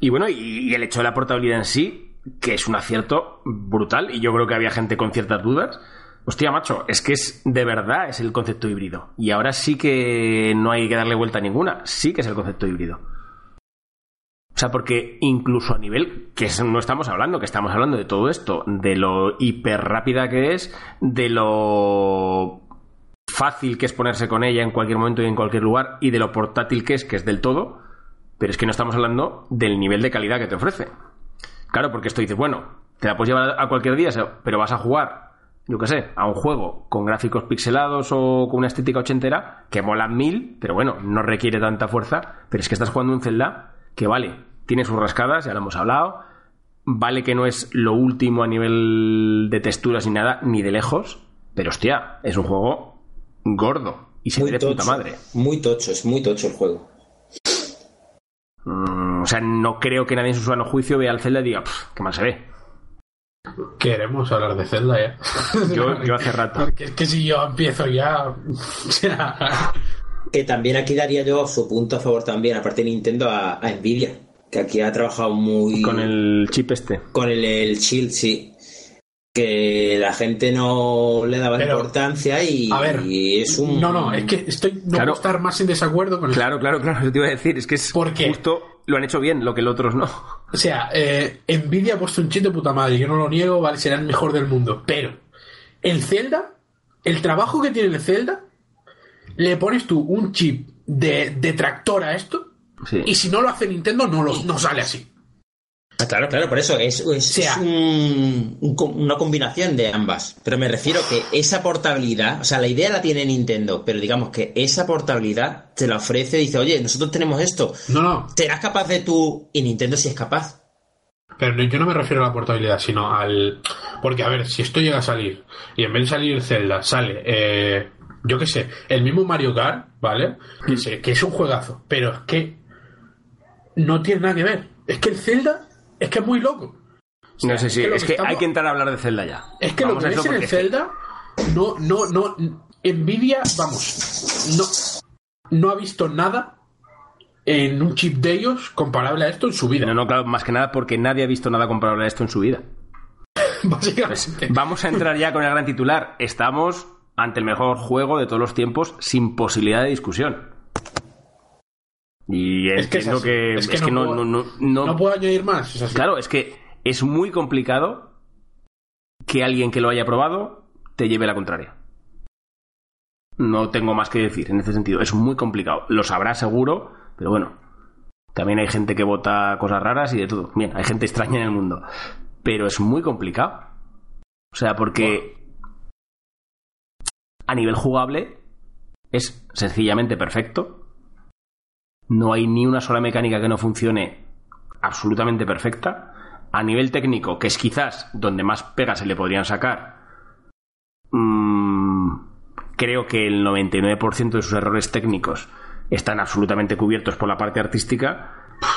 Y bueno, y, y el hecho de la portabilidad en sí, que es un acierto brutal, y yo creo que había gente con ciertas dudas. Hostia, macho, es que es de verdad es el concepto híbrido. Y ahora sí que no hay que darle vuelta a ninguna. Sí que es el concepto híbrido. Sea, porque incluso a nivel, que no estamos hablando, que estamos hablando de todo esto, de lo hiper rápida que es, de lo fácil que es ponerse con ella en cualquier momento y en cualquier lugar, y de lo portátil que es, que es del todo, pero es que no estamos hablando del nivel de calidad que te ofrece. Claro, porque esto dices, bueno, te la puedes llevar a cualquier día, pero vas a jugar, yo qué sé, a un juego con gráficos pixelados o con una estética ochentera, que molan mil, pero bueno, no requiere tanta fuerza, pero es que estás jugando un Zelda que vale, tiene sus rascadas, ya lo hemos hablado, vale que no es lo último a nivel de texturas ni nada, ni de lejos, pero hostia, es un juego gordo y se ve de puta madre. Muy tocho, es muy tocho el juego. Mm, o sea, no creo que nadie en su sano juicio vea al Zelda y diga, "Pff, qué mal se ve. Queremos hablar de Zelda ya. Yo, yo hace rato. Porque es que si yo empiezo ya. Que también aquí daría yo su punto a favor también, aparte de Nintendo, a, a Nvidia, que aquí ha trabajado muy Con el chip este. con el, el Shield, sí. Que la gente no le daba Pero, importancia y, a ver, y es un... No, no, es que estoy. No Claro. puedo estar más en desacuerdo con eso. Claro, claro, claro, eso te iba a decir. Es que es ¿Por qué? justo lo han hecho bien, lo que los otros no. O sea, eh, Nvidia ha puesto un chip de puta madre, yo no lo niego, vale, será el mejor del mundo. Pero, el Zelda, el trabajo que tiene el Zelda, le pones tú un chip de, de tractor a esto, Sí. y si no lo hace Nintendo, no, lo, no sale así. Ah, claro, claro, por eso es, es- sea- es un- una combinación de ambas. Pero me refiero que esa portabilidad, o sea, la idea la tiene Nintendo, pero digamos que esa portabilidad te la ofrece y dice, oye, nosotros tenemos esto, No, no, ¿serás capaz de tú? Y Nintendo sí es capaz. Pero no- yo no me refiero a la portabilidad, sino al. Porque, a ver, si esto llega a salir y en vez de salir Zelda, sale, eh, yo qué sé, el mismo Mario Kart, ¿vale? Que, sé, que es un juegazo, pero es que no tiene nada que ver. Es que el Zelda es que es muy loco. O sea, No sé si. Es que estamos- hay que entrar a hablar de Zelda ya. Es que Vamos lo que ves en el Zelda, no, no, no. Nvidia, vamos, no, no ha visto nada en un chip de ellos comparable a esto en su vida. No, no, claro, más que nada porque nadie ha visto nada comparable a esto en su vida. Básicamente. Vamos a entrar ya con el gran titular. Estamos ante el mejor juego de todos los tiempos sin posibilidad de discusión. Y Es que es entiendo así. que, Es que es que no puedo- no, no- no- No puedo añadir más. es así. Claro, es que es muy complicado que alguien que lo haya probado te lleve la contraria. No tengo más que decir en ese sentido. Es muy complicado. Lo sabrá seguro, pero bueno. También hay gente que vota cosas raras y de todo. Bien, hay gente extraña en el mundo. Pero es muy complicado. O sea, porque a nivel jugable es sencillamente perfecto. No hay ni una sola mecánica que no funcione absolutamente perfecta. A nivel técnico, que es quizás donde más pegas se le podrían sacar, mm, creo que el 99% de sus errores técnicos están absolutamente cubiertos por la parte artística.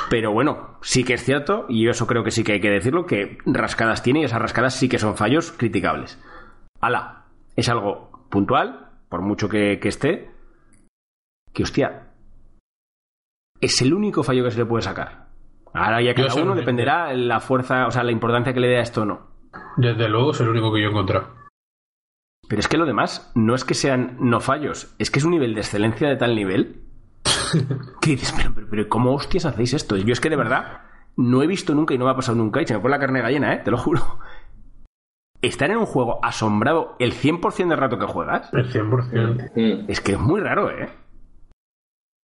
Pero bueno, sí que es cierto, y eso creo que sí que hay que decirlo, que rascadas tiene y esas rascadas sí que son fallos criticables. Ala, es algo puntual, por mucho que, que esté, que hostia, es el único fallo que se le puede sacar. Ahora ya cada uno un- dependerá la fuerza, o sea, la importancia que le dé a esto o no. Desde luego es el único que yo he encontrado. Pero es que lo demás no es que sean no fallos, es que es un nivel de excelencia de tal nivel que dices, pero, pero, pero ¿cómo hostias hacéis esto? Yo es que de verdad no he visto nunca y no me ha pasado nunca, y se me pone la carne gallina, ¿eh? te lo juro. Estar en un juego asombrado el 100% del rato que juegas, El 100%. Mm. es que es muy raro, ¿eh?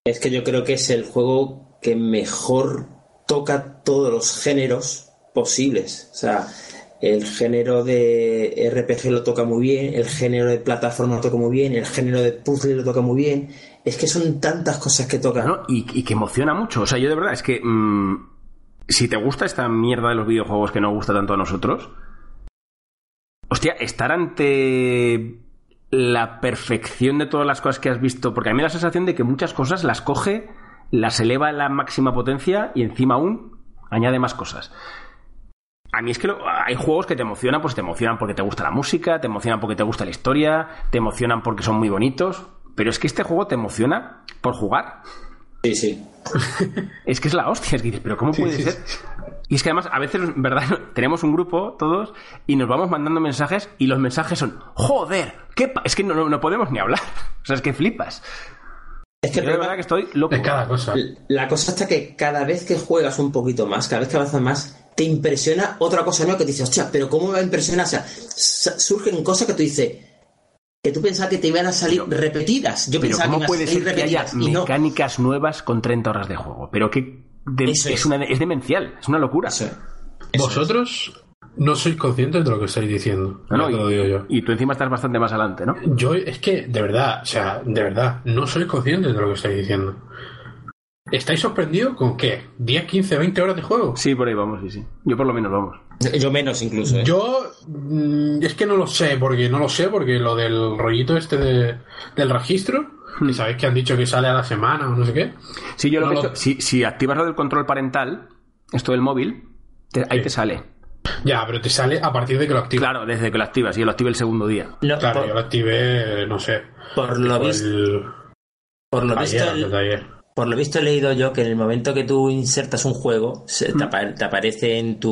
Es que yo creo que es el juego que mejor toca todos los géneros posibles. O sea, el género de RPG lo toca muy bien, el género de plataforma lo toca muy bien, el género de puzzle lo toca muy bien. Es que son tantas cosas que tocan. ¿no? Y, y que emociona mucho. O sea, yo de verdad es que mm, si te gusta esta mierda de los videojuegos que no gusta tanto a nosotros, hostia, estar ante la perfección de todas las cosas que has visto, porque a mí me da la sensación de que muchas cosas las coge, las eleva a la máxima potencia y encima aún añade más cosas. A mí es que lo- hay juegos que te emocionan, pues te emocionan porque te gusta la música, te emocionan porque te gusta la historia, te emocionan porque son muy bonitos, pero es que este juego te emociona por jugar. Sí, sí. Es que es la hostia, es que dices, pero ¿cómo puede sí, ser? Y es que además, a veces, ¿verdad? Tenemos un grupo, todos, y nos vamos mandando mensajes, y los mensajes son, joder, ¿qué pa-?". Es que no, no- no podemos ni hablar. O sea, es que flipas. Es que Yo de problema- verdad que estoy loco. Es cada cosa. La cosa está que cada vez que juegas un poquito más, cada vez que avanzas más, te impresiona otra cosa nueva que te dices, hostia, pero ¿cómo me va a impresionar? O sea, surgen cosas que tú dices, que tú pensabas que te iban a salir repetidas. Yo Pero pensaba ¿cómo que iban puede a salir ser que haya repetidas y no. mecánicas nuevas con 30 horas de juego? Pero que de- es, es. una, es demencial, es una locura. Vosotros no sois conscientes de lo que estáis diciendo. No, te lo digo yo. y, y tú encima estás bastante más adelante, ¿no? Yo es que, de verdad, o sea, de verdad, no sois conscientes de lo que estáis diciendo. ¿Estáis sorprendidos con qué? ¿10, 15, 20 horas de juego? Sí, por ahí vamos, sí, sí. Yo por lo menos vamos. Yo menos incluso, ¿eh? Yo mm, es que no lo sé, porque no lo sé, porque lo del rollito este de- del registro, que sabéis que han dicho que sale a la semana o no sé qué. Sí, yo lo No lo- hecho- si, si activas lo del control parental, esto del móvil, te- ahí Sí. te sale. Ya, pero te sale a partir de que lo activas. Claro, desde que lo activas, y yo lo activé el segundo día. No, Claro, por, yo lo activé, no sé. por lo visto, el- por lo visto, Por lo visto he leído yo que en el momento que tú insertas un juego, se- Mm. te, apa- te aparece en tu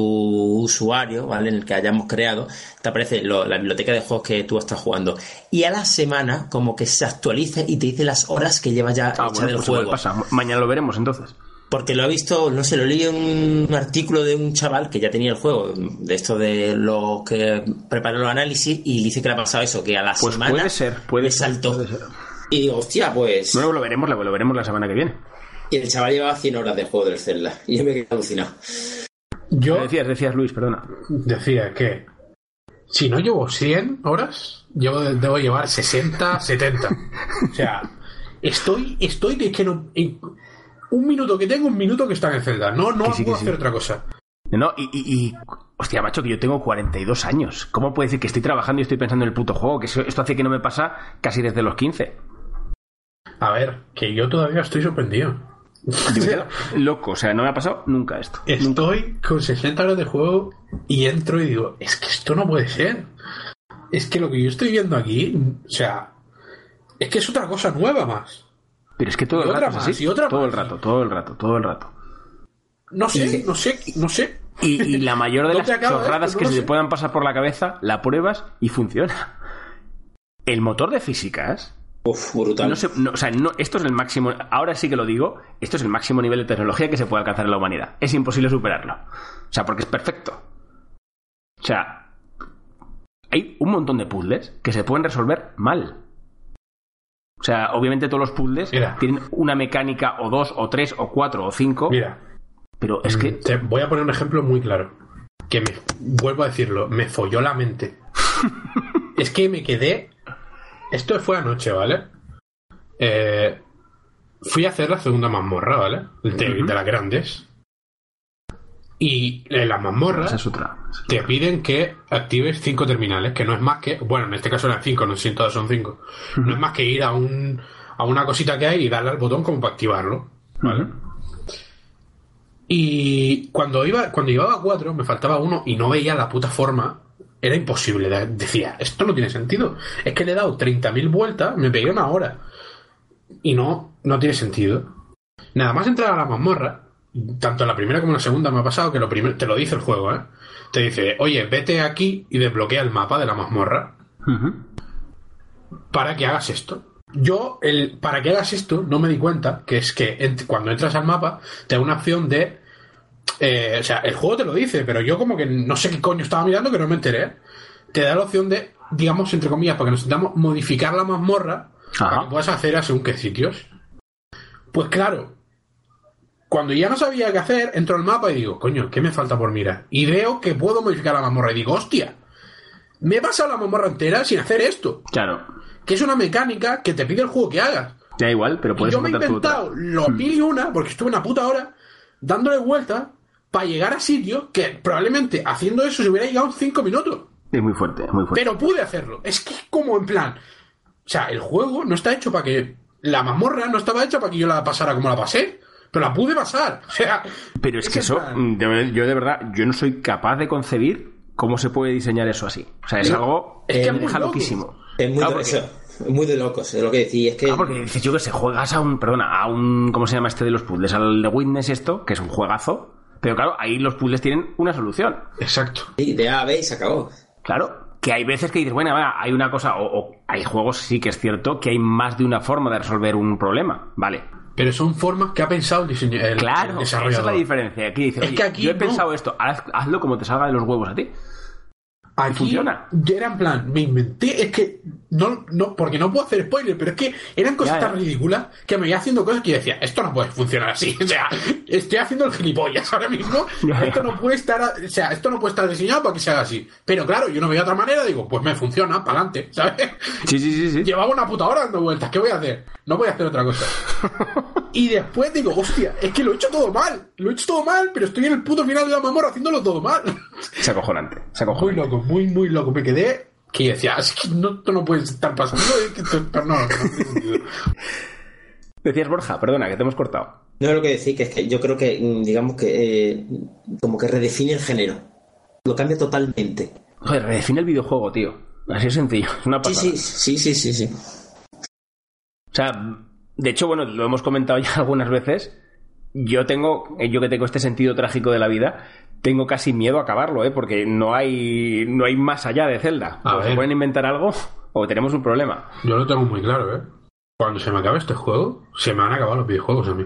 usuario, ¿vale? En el que hayamos creado, te aparece lo- la biblioteca de juegos que tú estás jugando. Y a la semana, como que se actualiza y te dice las horas que lleva ya Ah, hecha bueno, del pues juego. pasa. Mañana lo veremos entonces. Porque lo he visto, no sé, lo leí en un artículo de un chaval que ya tenía el juego, de esto de los que preparó los análisis, y dice que le ha pasado eso, que a la Pues semana puede ser, puede le ser, saltó. puede ser. Y digo, hostia, pues. Luego lo veremos, lo veremos la semana que viene. Y el chaval llevaba 100 horas de juego del Zelda. Y yo me quedé alucinado. Yo ¿Qué decías, decías Luis, perdona. decía que si no llevo 100 horas, llevo, debo llevar 60, 70. O sea, estoy, estoy que, que no. en un minuto que tengo, un minuto que está en Zelda. No, no sí, puedo sí. hacer otra cosa. No, y, y, y- hostia, macho, que yo tengo 42 años. ¿Cómo puede decir que estoy trabajando y estoy pensando en el puto juego? Que eso- esto hace que no me pasa casi desde los 15. A ver, que yo todavía estoy sorprendido. Yo me quedo loco, o sea, no me ha pasado nunca esto. Estoy con 60 horas de juego y entro y digo, es que esto no puede ser. Es que lo que yo estoy viendo aquí, o sea, es que es otra cosa nueva más. Pero es que todo Y el rato es más, así. y otra todo el rato, todo el rato, todo el rato. No sé, no sé, no sé. Y, y la mayor de No las chorradas esto, que se te puedan pasar por la cabeza, la pruebas y funciona. El motor de físicas Uf, brutal. No sé, no, o sea, no, esto es el máximo, ahora sí que lo digo, esto es el máximo nivel de tecnología que se puede alcanzar en la humanidad. Es imposible superarlo. O sea, porque es perfecto. O sea, hay un montón de puzzles que se pueden resolver mal. O sea, obviamente todos los puzzles Mira. tienen una mecánica o dos o tres o cuatro o cinco, Mira, pero es que te voy a poner un ejemplo muy claro. Que me, vuelvo a decirlo, me folló la mente. es que me quedé. Esto fue anoche, ¿vale? Eh, fui a hacer la segunda mazmorra, ¿vale? De, de las grandes. Y en las mazmorras esa es otra. te piden que actives cinco terminales, que no es más que, bueno, en este caso eran cinco, no sé si todas son cinco. No es más que ir a un a una cosita que hay y darle al botón como para activarlo, ¿vale? Y cuando iba cuando llevaba a cuatro me faltaba uno y no veía la puta forma. Era imposible. de- Decía, esto no tiene sentido. Es que le he dado 30.000 vueltas, me pegué una hora. Y no, no tiene sentido. Nada más entrar a la mazmorra, tanto en la primera como en la segunda me ha pasado que lo primero, te lo dice el juego, ¿eh? Te dice, oye, vete aquí y desbloquea el mapa de la mazmorra para que hagas esto. Yo, el para que hagas esto, no me di cuenta que es que ent- cuando entras al mapa, te da una opción de. Eh, o sea, el juego te lo dice, pero yo como que no sé qué coño estaba mirando que no me enteré. Te da la opción de, digamos, entre comillas, para que nos intentamos modificar la mazmorra para Ajá. que puedas hacer a según qué sitios. Pues claro, cuando ya no sabía qué hacer, entro al mapa y digo, coño, ¿qué me falta por mirar? Y veo que puedo modificar la mazmorra y digo, hostia, me he pasado la mazmorra entera sin hacer esto Claro. que es una mecánica que te pide el juego que hagas. Da igual, pero Y puedes yo me he inventado los mil y una, porque estuve una puta hora dándole vuelta para llegar a sitios que probablemente haciendo eso se hubiera llegado en cinco minutos. Es muy fuerte, es muy fuerte. Pero pude hacerlo. Es que es como en plan. O sea, el juego no está hecho para que. La mazmorra no estaba hecha para que yo la pasara como la pasé. Pero la pude pasar. O sea. Pero es que eso, plan- mm, de- yo de verdad, yo no soy capaz de concebir cómo se puede diseñar eso así. O sea, es algo es que es me muy loquísimo. Es muy, Claro, muy de locos, es lo que decís. Es que Ah, porque dices, yo que sé, juegas a un, perdona, a un, ¿cómo se llama este de los puzzles? Al de Witness esto, que es un juegazo. Pero claro, ahí los puzzles tienen una solución. Exacto. sí, de A a B y se acabó. Claro, que hay veces que dices, bueno, hay una cosa, o, o hay juegos, sí que es cierto, que hay más de una forma de resolver un problema, ¿vale? Pero son formas que ha pensado el, diseño, el, Claro, el esa es desarrollador. la diferencia. Aquí dices, Es que aquí yo he no. pensado esto, haz- hazlo como te salga de los huevos a ti. Aquí funciona. yo era en plan, me inventé, es que no, no, porque no puedo hacer spoiler, pero es que eran cosas tan ridículas que me iba haciendo cosas que yo decía, esto no puede funcionar así, o sea, estoy haciendo el gilipollas ahora mismo, Ya, ya. esto no puede estar, o sea, esto no puede estar diseñado para que se haga así. Pero claro, yo no veía otra manera, digo, pues me funciona, para adelante, ¿sabes? Sí, sí, sí, sí. Llevaba una puta hora dando vueltas, ¿qué voy a hacer? No voy a hacer otra cosa. Y después digo, hostia, es que lo he hecho todo mal, lo he hecho todo mal, pero estoy en el puto final de la mamora haciéndolo todo mal. Es acojonante, Muy acojonante. loco, muy, muy loco. Me quedé que yo decía, es que no, no puede estar pasando. es que esto- pero no. Decías, Borja, perdona, que te hemos cortado. No es lo que decís, que es que yo creo que, mm, digamos que, eh, como que redefine el género. Lo cambia totalmente. Joder, redefine el videojuego, tío. Así es sencillo, es una Sí, pasada. sí, sí, sí, sí, sí. O sea, de hecho, bueno, lo hemos comentado ya algunas veces. Yo tengo, eh, yo que tengo este sentido trágico de la vida, tengo casi miedo a acabarlo, ¿eh? Porque no hay, no hay más allá de Zelda. A o se pueden inventar algo o tenemos un problema. Yo lo tengo muy claro, ¿eh? Cuando se me acabe este juego, se me van a acabar los videojuegos a mí.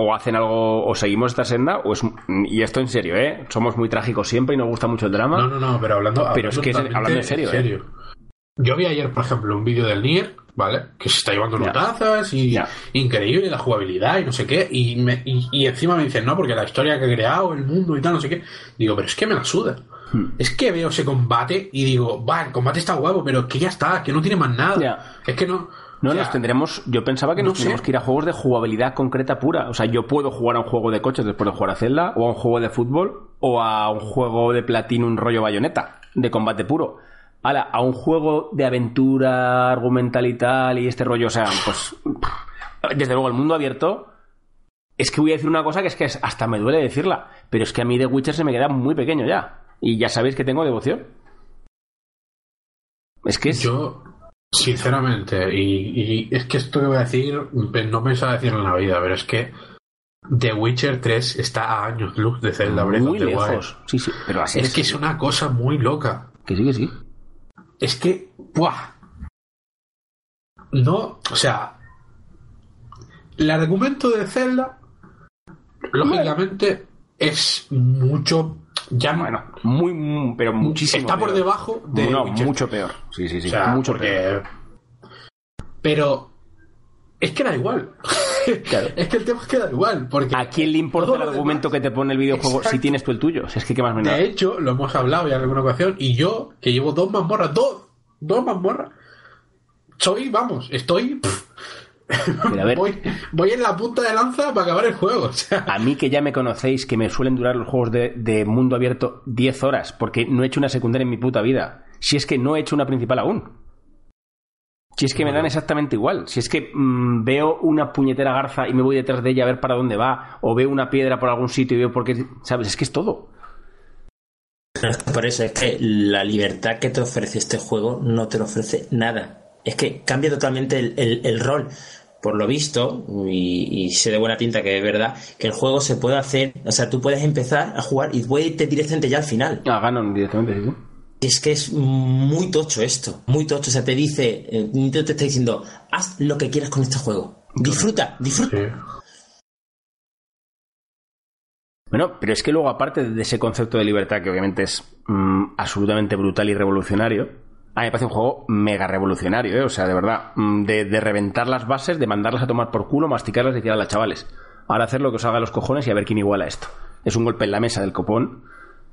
O hacen algo, o seguimos esta senda, o es, y esto en serio, ¿eh? Somos muy trágicos siempre y nos gusta mucho el drama. No, no, no, pero hablando, Pero es que es- totalmente hablando en serio, ¿eh? Yo vi ayer, por ejemplo, un vídeo del Nier, ¿vale? Que se está llevando notazas y increíble la jugabilidad y no sé qué. Y, me- y, y encima me dicen, no, porque la historia que he creado, el mundo y tal, no sé qué. Digo, pero es que me la suda. Hmm. Es que veo ese combate y digo, va, el combate está guapo, pero que ya está, que no tiene más nada. Es que no. No, o sea, nos tendremos. Yo pensaba que no nos sé. tendríamos que ir a juegos de jugabilidad concreta pura. O sea, yo puedo jugar a un juego de coches después de jugar a Zelda, o a un juego de fútbol, o a un juego de Platinum rollo bayoneta, de combate puro. Ahora, a un juego de aventura argumental y tal, y este rollo, o sea, pues. Desde luego, el mundo abierto. Es que voy a decir una cosa que es que es- hasta me duele decirla, pero es que a mí The Witcher se me queda muy pequeño ya. Y ya sabéis que tengo devoción. Es que es. Yo, sinceramente, y, y es que esto que voy a decir, pe- no pensaba decirlo en la vida, pero es que The Witcher 3 está a años luz de Zelda Breath of muy Wild. lejos. Sí, sí, pero así Es que es una cosa muy loca. Que sí, que sí. Es que, ¡buah! No, o sea, el argumento de Zelda, lógicamente, es mucho. Ya no- Bueno, muy, muy- pero muchísimo. está por peor. debajo de No, mucho peor. Sí, sí, sí. O sea, mucho porque- peor. Pero es que da igual. Claro. es que el tema es que da igual. Porque ¿A quién le importa el argumento demás- que te pone el videojuego si tienes tú el tuyo? Si es que qué más me. De hecho, lo hemos hablado ya en alguna ocasión, y yo, que llevo dos mazmorras, dos, dos mazmorras, soy, vamos, estoy... pff, Mira, a ver. voy, voy en la punta de lanza para acabar el juego. O sea, A mí que ya me conocéis, que me suelen durar los juegos de, de mundo abierto 10 horas, porque no he hecho una secundaria en mi puta vida. Si es que no he hecho una principal aún. Si es que me dan exactamente igual. Si es que mm, veo una puñetera garza y me voy detrás de ella a ver para dónde va, o veo una piedra por algún sitio y veo por qué. ¿Sabes? Es que es todo. Por eso es que la libertad que te ofrece este juego no te lo ofrece nada. Es que cambia totalmente el, el- el rol. Por lo visto, y, y sé de buena tinta que es verdad, que el juego se puede hacer, o sea, tú puedes empezar a jugar y puedes irte directamente ya al final. Ah, ganan directamente, sí, sí. Es que es muy tocho esto, muy tocho. O sea, te dice, eh, Nintendo te está diciendo, haz lo que quieras con este juego. Disfruta, disfruta. sí. Bueno, pero es que luego, aparte de ese concepto de libertad, que obviamente es mm, absolutamente brutal y revolucionario, a mí me parece un juego mega revolucionario, ¿eh? O sea, de verdad, mm, de, de reventar las bases, de mandarlas a tomar por culo, masticarlas y tirarlas, chavales. Ahora hacer lo que os haga los cojones y a ver quién iguala esto. Es un golpe en la mesa del copón.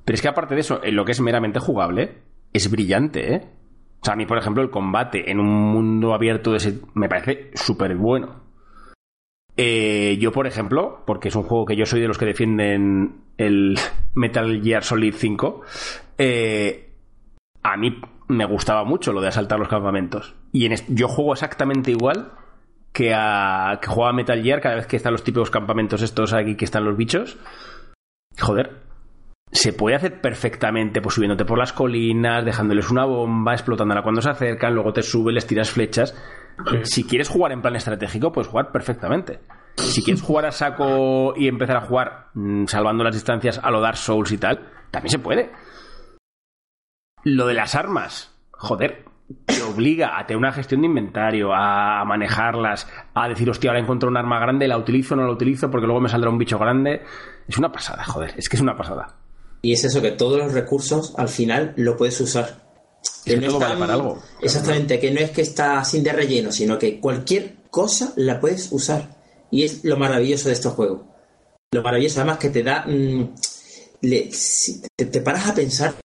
Pero es que aparte de eso, en lo que es meramente jugable, es brillante, ¿eh? O sea, a mí, por ejemplo, el combate en un mundo abierto de ese me parece súper bueno. Eh, yo, por ejemplo, porque es un juego que yo soy de los que defienden el Metal Gear Solid 5, eh, a mí me gustaba mucho lo de asaltar los campamentos. Y yo juego exactamente igual que a que jugaba Metal Gear cada vez que están los típicos campamentos estos aquí que están los bichos. Joder, se puede hacer perfectamente, pues subiéndote por las colinas, dejándoles una bomba, explotándola cuando se acercan, luego te subes, les tiras flechas. Si quieres jugar en plan estratégico, puedes jugar perfectamente. Si quieres jugar a saco y empezar a jugar mm, salvando las distancias a lo Dark Souls y tal, también se puede. Lo de las armas, joder, te obliga a tener una gestión de inventario, a manejarlas, a decir, hostia, ahora encuentro un arma grande, la utilizo o no la utilizo porque luego me saldrá un bicho grande. Es una pasada, joder, es que es una pasada. Y es eso, que todos los recursos al final lo puedes usar. que no todo vale para algo. Exactamente, que no es que está sin de relleno, sino que cualquier cosa la puedes usar. Y es lo maravilloso de estos juegos. Lo maravilloso además que te da... mm, le- si te, te paras a pensar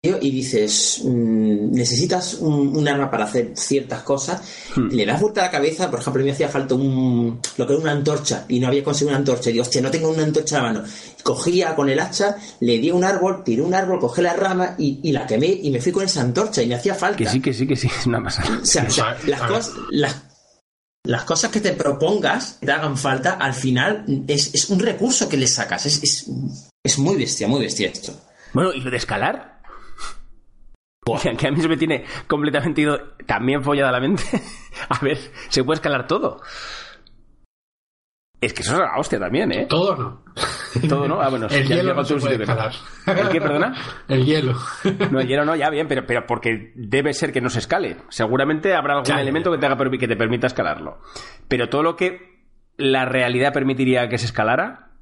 y dices, mm, necesitas un, un arma para hacer ciertas cosas, Hmm. le das vuelta a la cabeza, por ejemplo, a mí me hacía falta un, lo que era una antorcha y no había conseguido una antorcha, y digo, hostia, no tengo una antorcha a mano. Cogía con el hacha, le di a un árbol, tiré un árbol, cogí la rama y, y la quemé y me fui con esa antorcha y me hacía falta. Que sí, que sí, que sí, es una pasada. O sea, o las, cosas, las, las cosas que te propongas, que te hagan falta, al final es, es un recurso que le sacas. Es, es, es muy bestia, muy bestia esto. Bueno, ¿y lo de escalar? Que que a mí se me tiene completamente ido también follada la mente. A ver, se puede escalar todo. Es que eso es la hostia también, ¿eh? Todo no. Todo, ¿no? Ah, bueno, el ya hielo no se puede que escalar. ¿El qué, perdona? El hielo. No, el hielo no, ya bien, pero, pero porque debe ser que no se escale. Seguramente habrá algún elemento que te, haga, que te permita escalarlo. Pero todo lo que la realidad permitiría que se escalara,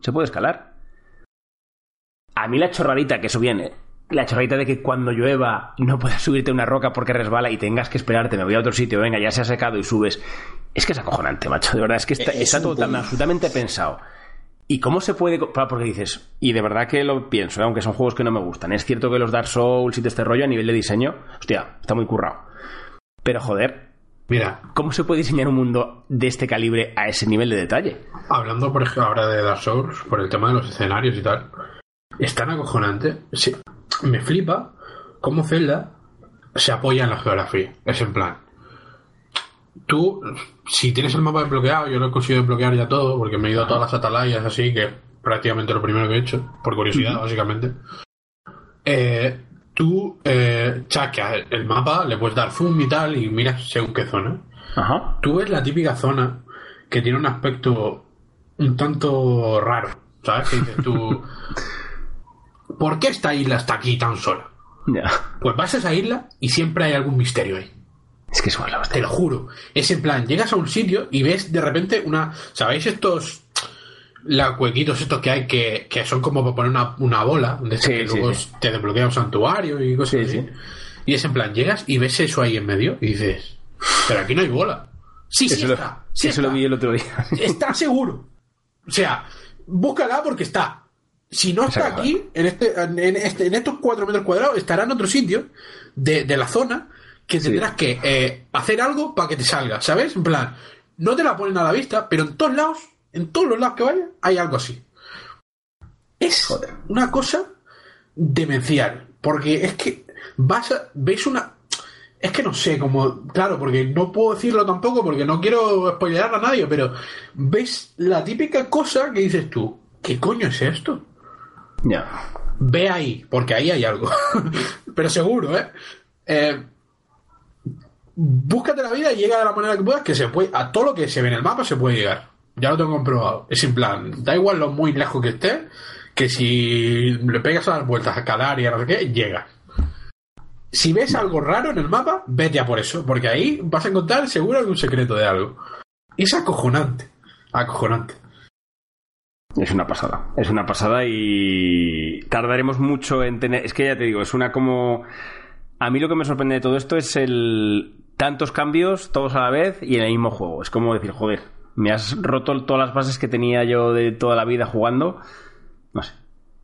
se puede escalar. A mí la chorradita, que eso viene, la chorradita de que cuando llueva no puedas subirte a una roca porque resbala y tengas que esperarte, me voy a otro sitio, venga, ya se ha secado y subes. Es que es acojonante, macho, de verdad, es que está, Es está un todo tan absolutamente pensado. ¿Y cómo se puede.? Porque dices, y de verdad que lo pienso, ¿eh? aunque son juegos que no me gustan. Es cierto que los Dark Souls y todo este rollo a nivel de diseño, hostia, está muy currado. Pero joder, Mira, ¿cómo se puede diseñar un mundo de este calibre a ese nivel de detalle? hablando por ejemplo ahora de Dark Souls, por el tema de los escenarios y tal, es tan acojonante. Sí, me flipa cómo Zelda se apoya en la geografía. Es en plan. Tú, si tienes el mapa desbloqueado, yo lo he conseguido desbloquear ya todo, porque me he ido a todas las atalayas así, que es prácticamente lo primero que he hecho, por curiosidad, básicamente. Eh, tú eh, el mapa, le puedes dar zoom y tal, y miras según qué zona Ajá. tú ves la típica zona que tiene un aspecto un tanto raro, ¿sabes? Que dices tú, ¿por qué esta isla está aquí tan sola? Pues vas a esa isla y siempre hay algún misterio ahí. Es que es la Te lo juro. Es en plan, llegas a un sitio y ves de repente una. ¿Sabéis estos. Los huequitos estos que hay que, que son como para poner una, una bola, donde Sí, que sí, luego sí. te desbloquea un santuario y cosas Sí, así. sí. Y es en plan, llegas y ves eso ahí en medio y dices, Pero aquí no hay bola. Sí, sí eso está. lo, sí eso lo está. vi el otro día. Está seguro. O sea, búscala porque está. Si no está aquí, en, este, en, este- en estos 4 metros cuadrados, estará en otro sitio de, de la zona que Sí. tendrás que eh, hacer algo para que te salga, ¿sabes? En plan, no te la ponen a la vista, pero en todos lados, en todos los lados que vayas, hay algo así. Es una cosa demencial, porque es que vas a, ves una... Es que no sé, como, claro, porque no puedo decirlo tampoco porque no quiero spoilear a nadie, pero ves la típica cosa que dices tú, ¿qué coño es esto? Ya. Ve ahí, porque ahí hay algo. pero seguro, ¿eh? Eh, Búscate la vida y llega de la manera que puedas, que se puede, a todo lo que se ve en el mapa se puede llegar. Ya lo tengo comprobado. Es en plan, da igual lo muy lejos que esté, que si le pegas a las vueltas a cada área, no sé qué, llegas. Si ves algo raro en el mapa, vete a por eso, porque ahí vas a encontrar seguro algún secreto de algo. Y es acojonante. Acojonante. Es una pasada. Es una pasada y tardaremos mucho en tener. Es que ya te digo, es una como. A mí lo que me sorprende de todo esto es el tantos cambios, todos a la vez y en el mismo juego. Es como decir, joder, me has roto todas las bases que tenía yo de toda la vida jugando. No sé.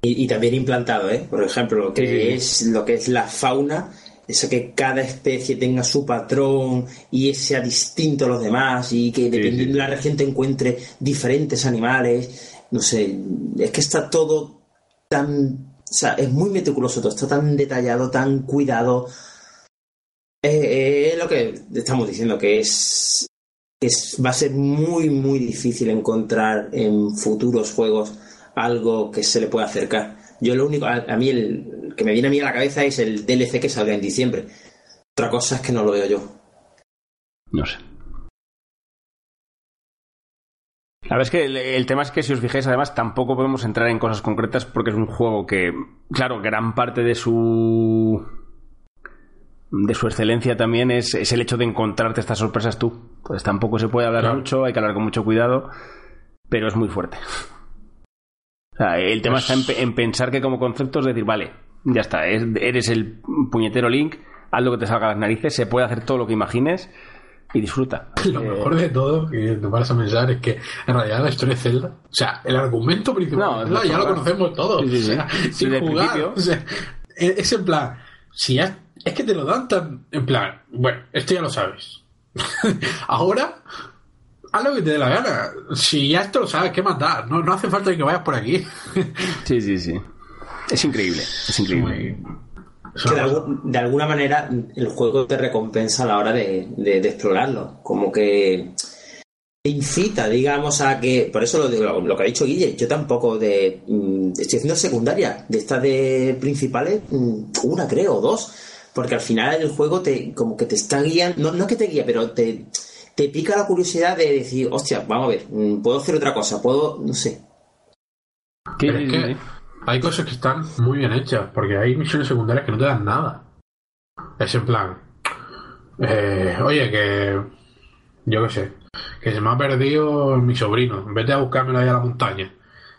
Y, y también implantado, ¿eh? Por ejemplo, lo que Sí, sí, es lo que es la fauna, eso que cada especie tenga su patrón y sea distinto a los demás y que dependiendo sí. de la región te encuentre diferentes animales. No sé, es que está todo tan. O sea, es muy meticuloso todo, está tan detallado, tan cuidado. Eh, eh, es lo que estamos diciendo, que es, es. Va a ser muy, muy difícil encontrar en futuros juegos algo que se le pueda acercar. Yo lo único, a, mí el que me viene a mí a la cabeza es el DLC que saldrá en diciembre. Otra cosa es que no lo veo yo. No sé. La verdad es que el, el tema es que si os fijáis, además, tampoco podemos entrar en cosas concretas porque es un juego que, claro, gran parte de su de su excelencia también es, es el hecho de encontrarte estas sorpresas tú. Pues tampoco se puede hablar Claro. mucho, hay que hablar con mucho cuidado, pero es muy fuerte. O sea, el tema Pues- está en, en pensar que como concepto es decir, vale, ya está, es- eres el puñetero Link, haz lo que te salga a las narices, se puede hacer todo lo que imagines y disfruta. Lo mejor de todo, que te vas a pensar, es que en realidad la historia de Zelda, o sea, el argumento principal No, de Zelda ya lo conocemos todos. Sí, sí, sí. o sea, sin jugar. O sea, es en plan, si ya, es que te lo dan tan, en plan, bueno, esto ya lo sabes. Ahora, haz lo que te dé la gana. Si ya esto lo sabes, ¿qué da? No, no hace falta que vayas por aquí. Sí, sí, sí. Es increíble, es increíble. Que de, algún- de alguna manera el juego te recompensa a la hora de, de- de explorarlo. Como que te incita, digamos, a que. Por eso lo, digo, lo que ha dicho Guille, yo tampoco de. mm, Estoy haciendo secundaria. De estas de principales, mm, una creo, o dos. Porque al final el juego te como que te está guiando. No, no que te guía, pero te, te pica la curiosidad de decir, hostia, vamos a ver, mm, puedo hacer otra cosa, puedo. No sé. Sí, Hay cosas que están muy bien hechas, porque hay misiones secundarias que no te dan nada. Es en plan, eh, oye, que yo qué sé, que se me ha perdido mi sobrino, vete a buscármelo ahí a la montaña.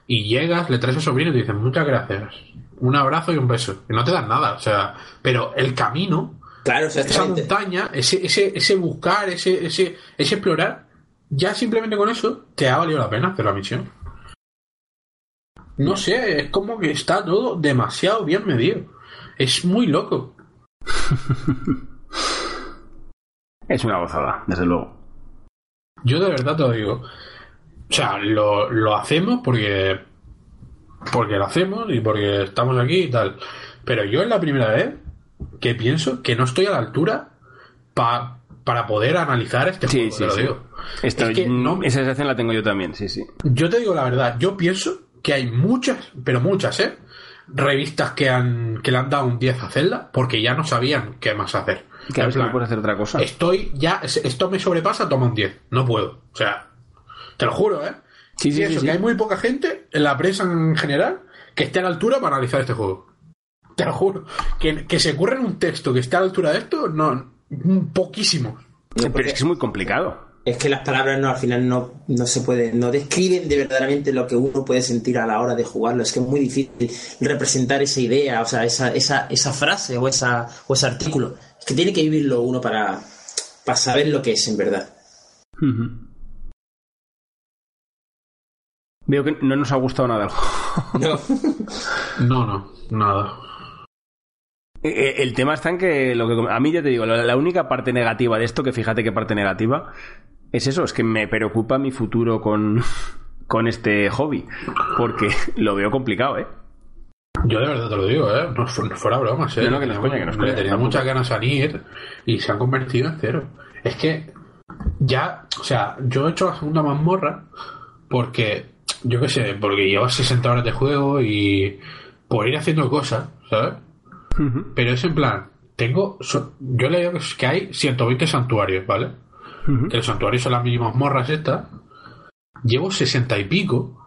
Y llegas, le traes al sobrino y te dicen muchas gracias, un abrazo y un beso. Y no te dan nada, o sea, pero el camino, Claro, esa montaña, ese, ese, ese buscar, ese, ese, ese explorar, ya simplemente con eso te ha valido la pena hacer la misión. No sé, es como que está todo demasiado bien medido. Es muy loco. Es una gozada, desde luego. Yo de verdad te lo digo. O sea, lo, lo hacemos porque. Porque lo hacemos y porque estamos aquí y tal. Pero yo es la primera vez que pienso que no estoy a la altura pa- para poder analizar este Sí, juego. sí, te lo sí. digo. Esto, Es que no- Esa sensación la tengo yo también, sí, sí. Yo te digo la verdad, yo pienso que hay muchas, pero muchas, ¿eh? Revistas que han que le han dado un 10 a Zelda porque ya no sabían qué más hacer. Que a En ver si no plan, puedes hacer otra cosa. Estoy ya, esto me sobrepasa, toma un 10. No puedo. O sea, te lo juro, ¿eh? Sí, sí, y eso, sí, sí. que hay muy poca gente en la prensa en general que esté a la altura para analizar este juego. Te lo juro. Que, que se ocurra en un texto que esté a la altura de esto, no, poquísimo. Pero es que es muy complicado. Es que las palabras no al final no, no se pueden, no describen de verdaderamente lo que uno puede sentir a la hora de jugarlo. Es que es muy difícil representar esa idea, o sea, esa, esa, esa frase o esa, o ese artículo. Es que tiene que vivirlo uno para, para saber lo que es en verdad. Veo que no nos ha gustado nada el juego. No. No, no, nada. Eh, El tema está en que, lo que a mí ya te digo, la, la única parte negativa de esto, que fíjate qué parte negativa, es eso, es que me preocupa mi futuro con, con este hobby, porque lo veo complicado, ¿eh? Yo de verdad te lo digo, ¿eh? No, fu- no fuera broma, ¿eh? No, no, que no es coña, que no es Le coña, tenía muchas ganas a ir y se han convertido en cero. Es que ya, o sea, yo he hecho la segunda mazmorra porque, yo qué sé, porque lleva 60 horas de juego y por ir haciendo cosas, ¿sabes? Ujú, Pero es en plan, tengo, yo le digo que es que hay 120 santuarios, ¿vale? Ujú. Que los santuarios son las mismas morras estas. Llevo 60 y pico.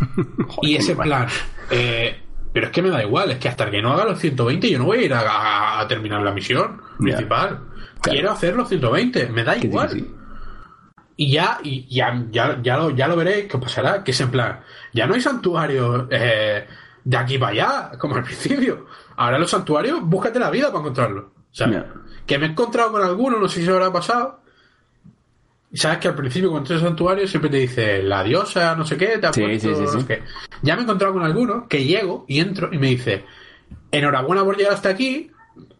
y es en Joder, plan, eh, pero es que me da igual, es que hasta que no haga los 120 yo no voy a ir a, a- a terminar la misión principal. Quiero hacer los 120, me da sí, igual. sí. Y ya, y ya, ya, ya, lo, ya lo veréis que pasará, que es en plan, ya no hay santuarios eh, de aquí para allá, como al principio. Ahora los santuarios, búscate la vida para encontrarlos. Que me he encontrado con alguno, no sé si se habrá pasado. Y sabes que al principio cuando entras al santuario siempre te dice la diosa, no sé qué, te ha Sí, puesto sí, sí, no sí. sé qué. Ya me he encontrado con alguno que llego y entro y me dice, enhorabuena por llegar hasta aquí,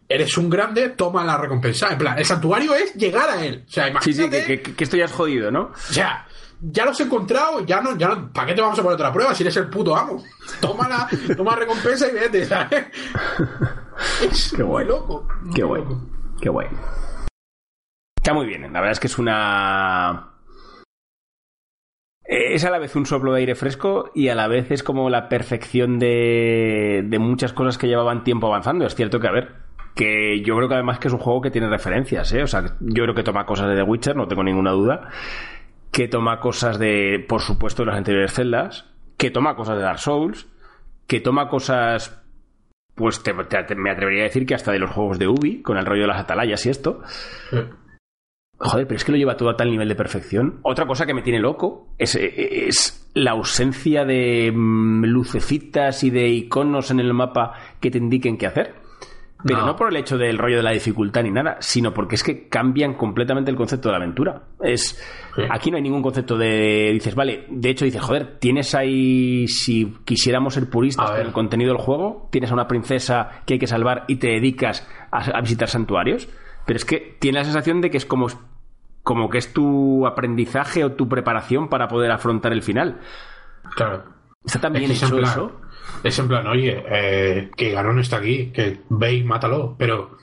eres un grande, toma la recompensa. En plan, el santuario es llegar a él. O sea, Sí, sí, imagínate que, que- que esto ya es jodido, ¿no? o sea, ya los he encontrado, ya no, ya no, ¿para qué te vamos a poner otra prueba si eres el puto amo? Toma la, toma recompensa y vete, ¿sabes? Es Qué muy guay. loco. muy Qué guay. loco. Qué guay. Está muy bien, la verdad es que es una... Es a la vez un soplo de aire fresco y a la vez es como la perfección de, de muchas cosas que llevaban tiempo avanzando. Es cierto que, a ver, que yo creo que además que es un juego que tiene referencias, ¿eh? O sea, yo creo que toma cosas de The Witcher, no tengo ninguna duda. Que toma cosas de, por supuesto, de las anteriores celdas. Que toma cosas de Dark Souls. Que toma cosas pues me atrevería a decir que hasta de los juegos de Ubi, con el rollo de las atalayas y esto. Joder, pero es que lo lleva todo a tal nivel de perfección. Otra cosa que me tiene loco es, es la ausencia de mm, lucecitas y de iconos en el mapa que te indiquen qué hacer. Pero no. No. por el hecho del rollo de la dificultad ni nada, sino porque es que cambian completamente el concepto de la aventura. Es Sí. aquí no hay ningún concepto de dices, vale, de hecho dices, joder, tienes ahí si quisiéramos ser puristas con el contenido del juego, tienes a una princesa que hay que salvar y te dedicas a, a visitar santuarios, pero es que tiene la sensación de que es como como que es tu aprendizaje o tu preparación para poder afrontar el final. Claro. Está tan Es que hecho plan- eso. Es en plan, oye, eh, que Ganon está aquí, que ve y mátalo. Pero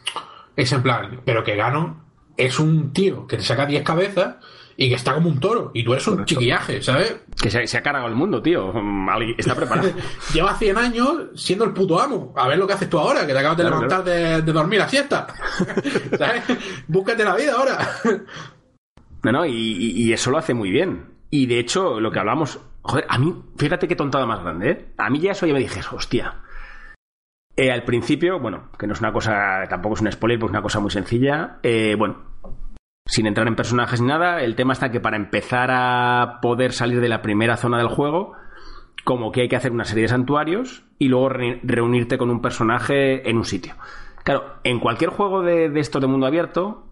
es en plan, pero que Ganon es un tío que te saca 10 cabezas y que está como un toro. Y tú eres un chiquillaje, ¿sabes? Que se, se ha cargado el mundo, tío. Mm, Está preparado. Lleva 100 años siendo el puto amo. A ver lo que haces tú ahora, que te acabas de Claro, levantar de, de dormir la siesta. ¿Sabes? Búscate la vida ahora. No, no, y, eso lo hace muy bien. Y de hecho, lo que hablamos. Joder, a mí, fíjate qué tontada más grande, ¿eh? A mí ya eso ya me dije, hostia. Eh, al principio, bueno, que no es una cosa, tampoco es un spoiler, pues es una cosa muy sencilla. Eh, bueno, sin entrar en personajes ni nada, el tema está que para empezar a poder salir de la primera zona del juego, como que hay que hacer una serie de santuarios y luego re- reunirte con un personaje en un sitio. Claro, en cualquier juego de, de estos de mundo abierto,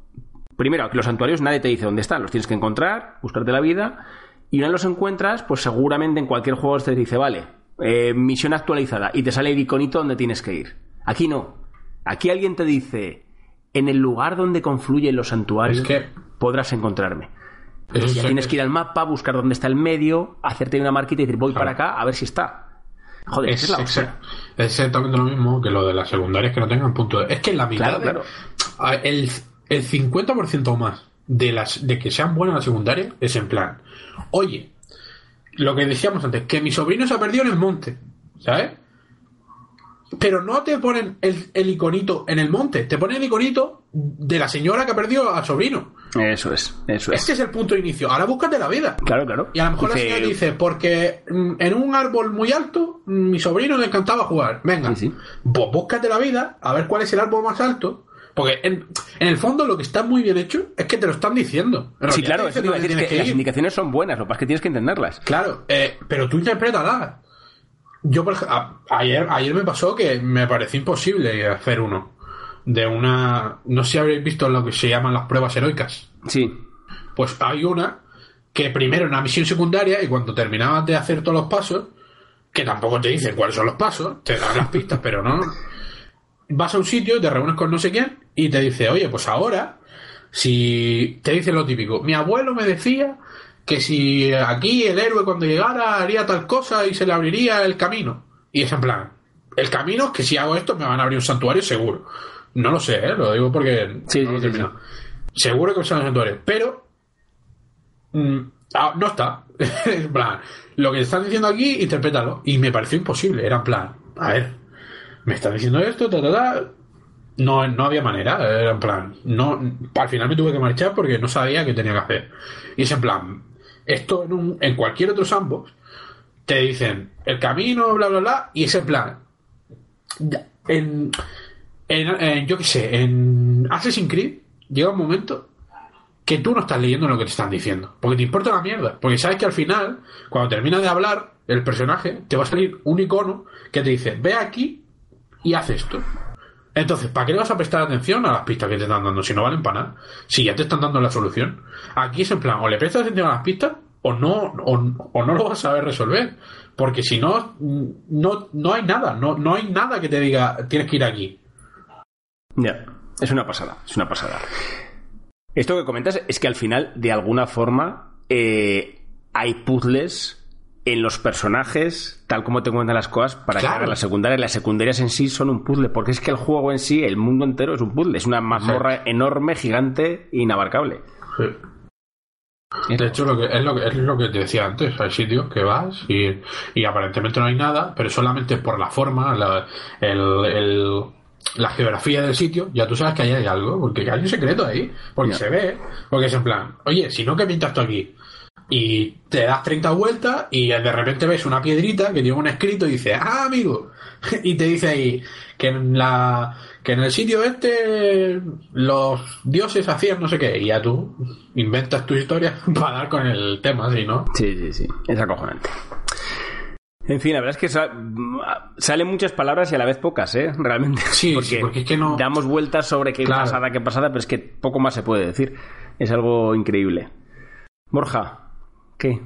primero, aquí los santuarios nadie te dice dónde están, los tienes que encontrar, buscarte la vida, y una vez los encuentras, pues seguramente en cualquier juego te dice, vale, eh, misión actualizada, y te sale el iconito donde tienes que ir. Aquí no. Aquí alguien te dice, en el lugar donde confluyen los santuarios, Es que- podrás encontrarme. Ya es- tienes que ir al mapa, buscar dónde está el medio, hacerte una marquita y decir, voy Claro. para acá a ver si está. Joder, Es, esa es la exactamente lo mismo que lo de las secundarias que no tengan punto de... Es que en la mitad... Claro, de- el, el 50% o más de las de que sean buenas las secundarias es en plan, oye, lo que decíamos antes, que mi sobrino se ha perdido en el monte, ¿sabes? Pero no te ponen el, el iconito en el monte, te ponen el iconito de la señora que ha perdido al sobrino. Eso es, eso es. Este es el punto de inicio. Ahora búscate la vida. Claro, claro. Y a lo mejor Dice- la señora dice, porque mm, en un árbol muy alto, mm, mi sobrino le encantaba jugar. Venga, Sí, sí. pues búscate la vida, a ver cuál es el árbol más alto. Porque en, en el fondo lo que está muy bien hecho es que te lo están diciendo. En Sí, claro, eso te iba a decir, es que tienes las indicaciones son buenas, lo que pasa es que tienes que entenderlas. Claro, eh, pero tú interprétalas. Yo, por ej- a- ayer, ayer me pasó que me pareció imposible hacer uno. de una. No sé si habréis visto lo que se llaman las pruebas heroicas. Sí. Pues hay una que primero en una misión secundaria y cuando terminabas de hacer todos los pasos, que tampoco te dicen cuáles son los pasos, te dan las pistas, pero no. Vas a un sitio, te reúnes con no sé quién y te dice, oye, pues ahora, si te dice lo típico, mi abuelo me decía que si aquí el héroe cuando llegara haría tal cosa y se le abriría el camino. Y es en plan, el camino es que si hago esto me van a abrir un santuario seguro. No lo sé, ¿eh? lo digo porque Sí, no lo he sí, sí, terminado. Seguro que me sale un santuario, pero mm, ah, no está. en plan, lo que están diciendo aquí, interprétalo. Y me pareció imposible. Era en plan, a ver, me están diciendo esto, ta, ta, ta. No, no había manera. Era en plan, no, al final me tuve que marchar porque no sabía qué tenía que hacer. Y es en plan, esto en, un, en cualquier otro sandbox te dicen el camino, bla, bla, bla, y es en plan, en, en, en- yo qué sé, en Assassin's Creed llega un momento que tú no estás leyendo lo que te están diciendo, porque te importa la mierda, porque sabes que al final, cuando termina de hablar el personaje, te va a salir un icono que te dice, ve aquí y haz esto. Entonces, ¿para qué le vas a prestar atención a las pistas que te están dando si no valen para nada? Si ya te están dando la solución. Aquí es en plan, o le prestas atención a las pistas o no, o, no lo vas a saber resolver. Porque si no, no, no hay nada, no, no hay nada que te diga, tienes que ir aquí. Ya, es una pasada, es una pasada. Esto que comentas es que al final, de alguna forma, eh, hay puzzles en los personajes, tal como te cuentan las cosas, para que Claro. hagan las secundarias. Las secundarias en sí son un puzzle, porque es que el juego en sí, el mundo entero es un puzzle, es una mazmorra enorme, gigante, inabarcable. De hecho, lo que, es, lo que, es lo que te decía antes. Hay sitios que vas y, y aparentemente no hay nada, pero solamente por la forma, la, el, el- la geografía del sitio, ya tú sabes que ahí hay algo, porque hay un secreto ahí, porque se ve, porque es en plan, oye, si no, que pintas tú aquí? Y te das 30 vueltas y de repente ves una piedrita que tiene un escrito y dice, ah, amigo, y te dice ahí que en la que en el sitio este los dioses hacían no sé qué, y ya tú inventas tu historia para dar con el tema, ¿sí, no? Sí, sí, sí. Es acojonante. En fin, la verdad es que sa- salen muchas palabras y a la vez pocas, ¿eh? Realmente. Sí, sí, porque es que no- Damos vueltas sobre qué Claro. pasada, qué pasada, pero es que poco más se puede decir. Es algo increíble. Borja, ¿qué?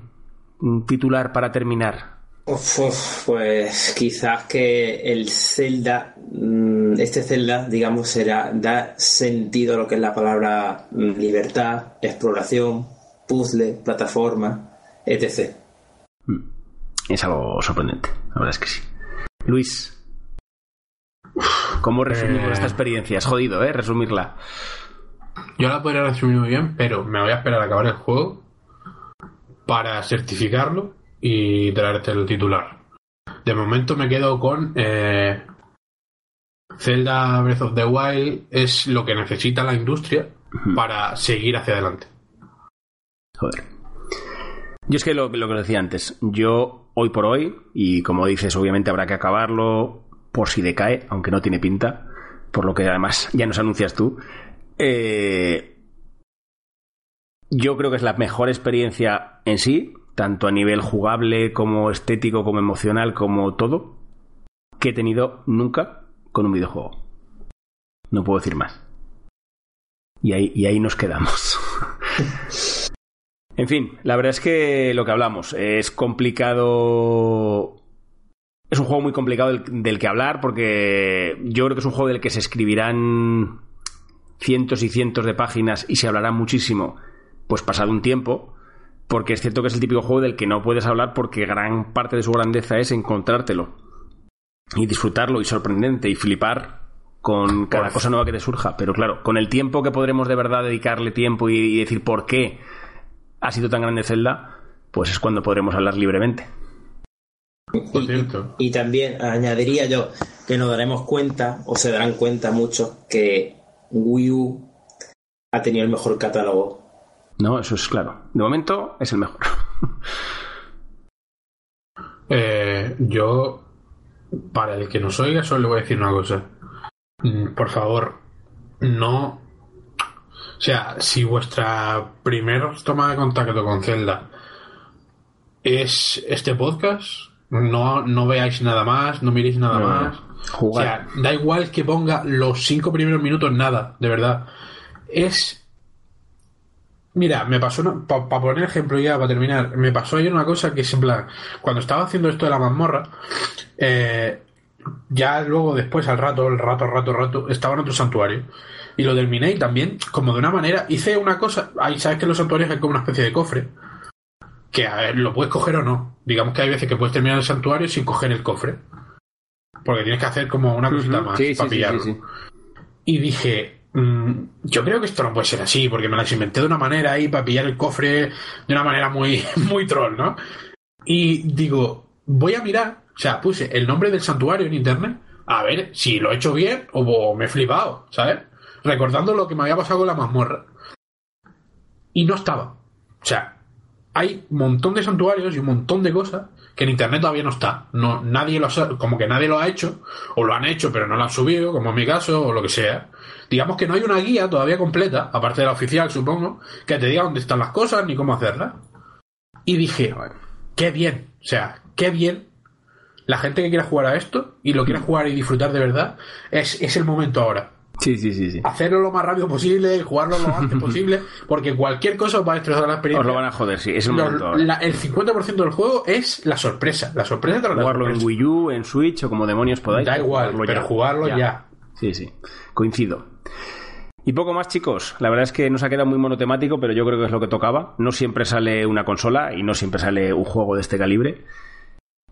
Un titular para terminar. Uf, uf, pues quizás que el Zelda, mm, este Zelda, digamos, será, da sentido a lo que es la palabra mm, libertad, exploración, puzzle, plataforma, etc. Es algo sorprendente, la verdad es que sí. Luis, ¿cómo resumimos Eh. esta experiencia? Es jodido, ¿eh? Resumirla. Yo la podría resumir muy bien, pero me voy a esperar a acabar el juego para certificarlo y traerte el titular. De momento me quedo con eh, Zelda Breath of the Wild es lo que necesita la industria para seguir hacia adelante. Joder. Yo es que lo, lo que os decía antes, yo hoy por hoy, y como dices, obviamente habrá que acabarlo por si decae, aunque no tiene pinta, por lo que además ya nos anuncias tú. eh, yo creo que es la mejor experiencia en sí, tanto a nivel jugable como estético, como emocional, como todo, que he tenido nunca con un videojuego. No puedo decir más. Y ahí, y ahí nos quedamos. En fin, la verdad es que lo que hablamos es complicado. Es un juego muy complicado del, del que hablar porque yo creo que es un juego del que se escribirán cientos y cientos de páginas y se hablará muchísimo, pues pasado un tiempo, porque es cierto que es el típico juego del que no puedes hablar porque gran parte de su grandeza es encontrártelo y disfrutarlo y sorprendente y flipar con cada cosa nueva que te surja. Pero claro, con el tiempo que podremos de verdad dedicarle tiempo y, y decir por qué ha sido tan grande Zelda, pues es cuando podremos hablar libremente. Por cierto. Y también añadiría yo que nos daremos cuenta, o se darán cuenta muchos, que Wii U ha tenido el mejor catálogo. No, eso es claro. De momento es el mejor. Eh, yo, para el que nos oiga, solo le voy a decir una cosa. Mm, Por favor, no. O sea, si vuestra primera toma de contacto con Zelda es este podcast, no, no veáis nada más, no miréis nada No. más. O sea, da igual que ponga los cinco primeros minutos nada, de verdad. Es. Mira, me pasó, para poner ejemplo ya, para terminar, me pasó ayer una cosa que es en plan, cuando estaba haciendo esto de la mazmorra, eh, ya luego después al rato, el rato, rato, rato, estaba en otro santuario. Y lo terminé y también, como de una manera, hice una cosa, ahí sabes que en los santuarios hay como una especie de cofre, que a ver, lo puedes coger o no. Digamos que hay veces que puedes terminar el santuario sin coger el cofre. Porque tienes que hacer como una cosita más Sí, para sí, pillarlo. sí. Y dije, yo creo que esto no puede ser así, porque me las inventé de una manera ahí para pillar el cofre de una manera muy, muy troll, ¿no? Y digo, voy a mirar, o sea, puse el nombre del santuario en internet, a ver si lo he hecho bien o, o me he flipado, ¿sabes? Recordando lo que me había pasado con la mazmorra. Y no estaba. O sea, hay un montón de santuarios y un montón de cosas que en internet todavía no está. No, nadie lo sa- como que nadie lo ha hecho, o lo han hecho pero no lo han subido, como en mi caso, o lo que sea. Digamos que no hay una guía todavía completa, aparte de la oficial, supongo, que te diga dónde están las cosas ni cómo hacerlas. Y dije, qué bien, o sea, qué bien. La gente que quiera jugar a esto y lo quiera jugar y disfrutar de verdad, es, es el momento ahora Sí, sí, sí, sí. hacerlo lo más rápido posible, jugarlo lo antes posible, porque cualquier cosa os va a destrozar la experiencia. Os lo van a joder, sí, es el momento la- el 50% del juego es la sorpresa. La sorpresa tras la Jugarlo en sorpresa. Wii U, en Switch o como demonios podáis. Da igual, jugarlo pero jugarlo ya. Sí, sí, coincido. Y poco más, chicos. La verdad es que nos ha quedado muy monotemático, pero yo creo que es lo que tocaba. No siempre sale una consola y no siempre sale un juego de este calibre.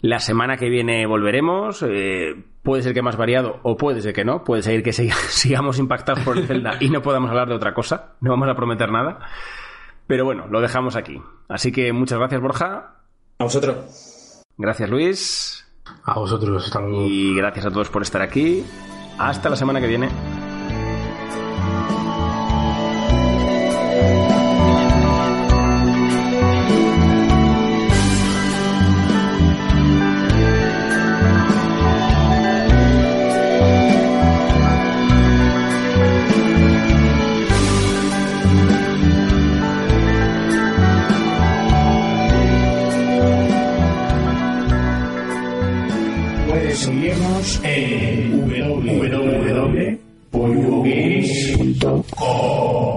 La semana que viene volveremos. eh, puede ser que más variado o puede ser que no. Puede ser que siga- sigamos impactados por el Zelda y no podamos hablar de otra cosa. No vamos a prometer nada. Pero bueno, lo dejamos aquí. Así que muchas gracias, Borja. A vosotros. Gracias, Luis. A vosotros, hasta luego. Y gracias a todos por estar aquí. Hasta la semana que viene. Seguirnos en www.pollogames.com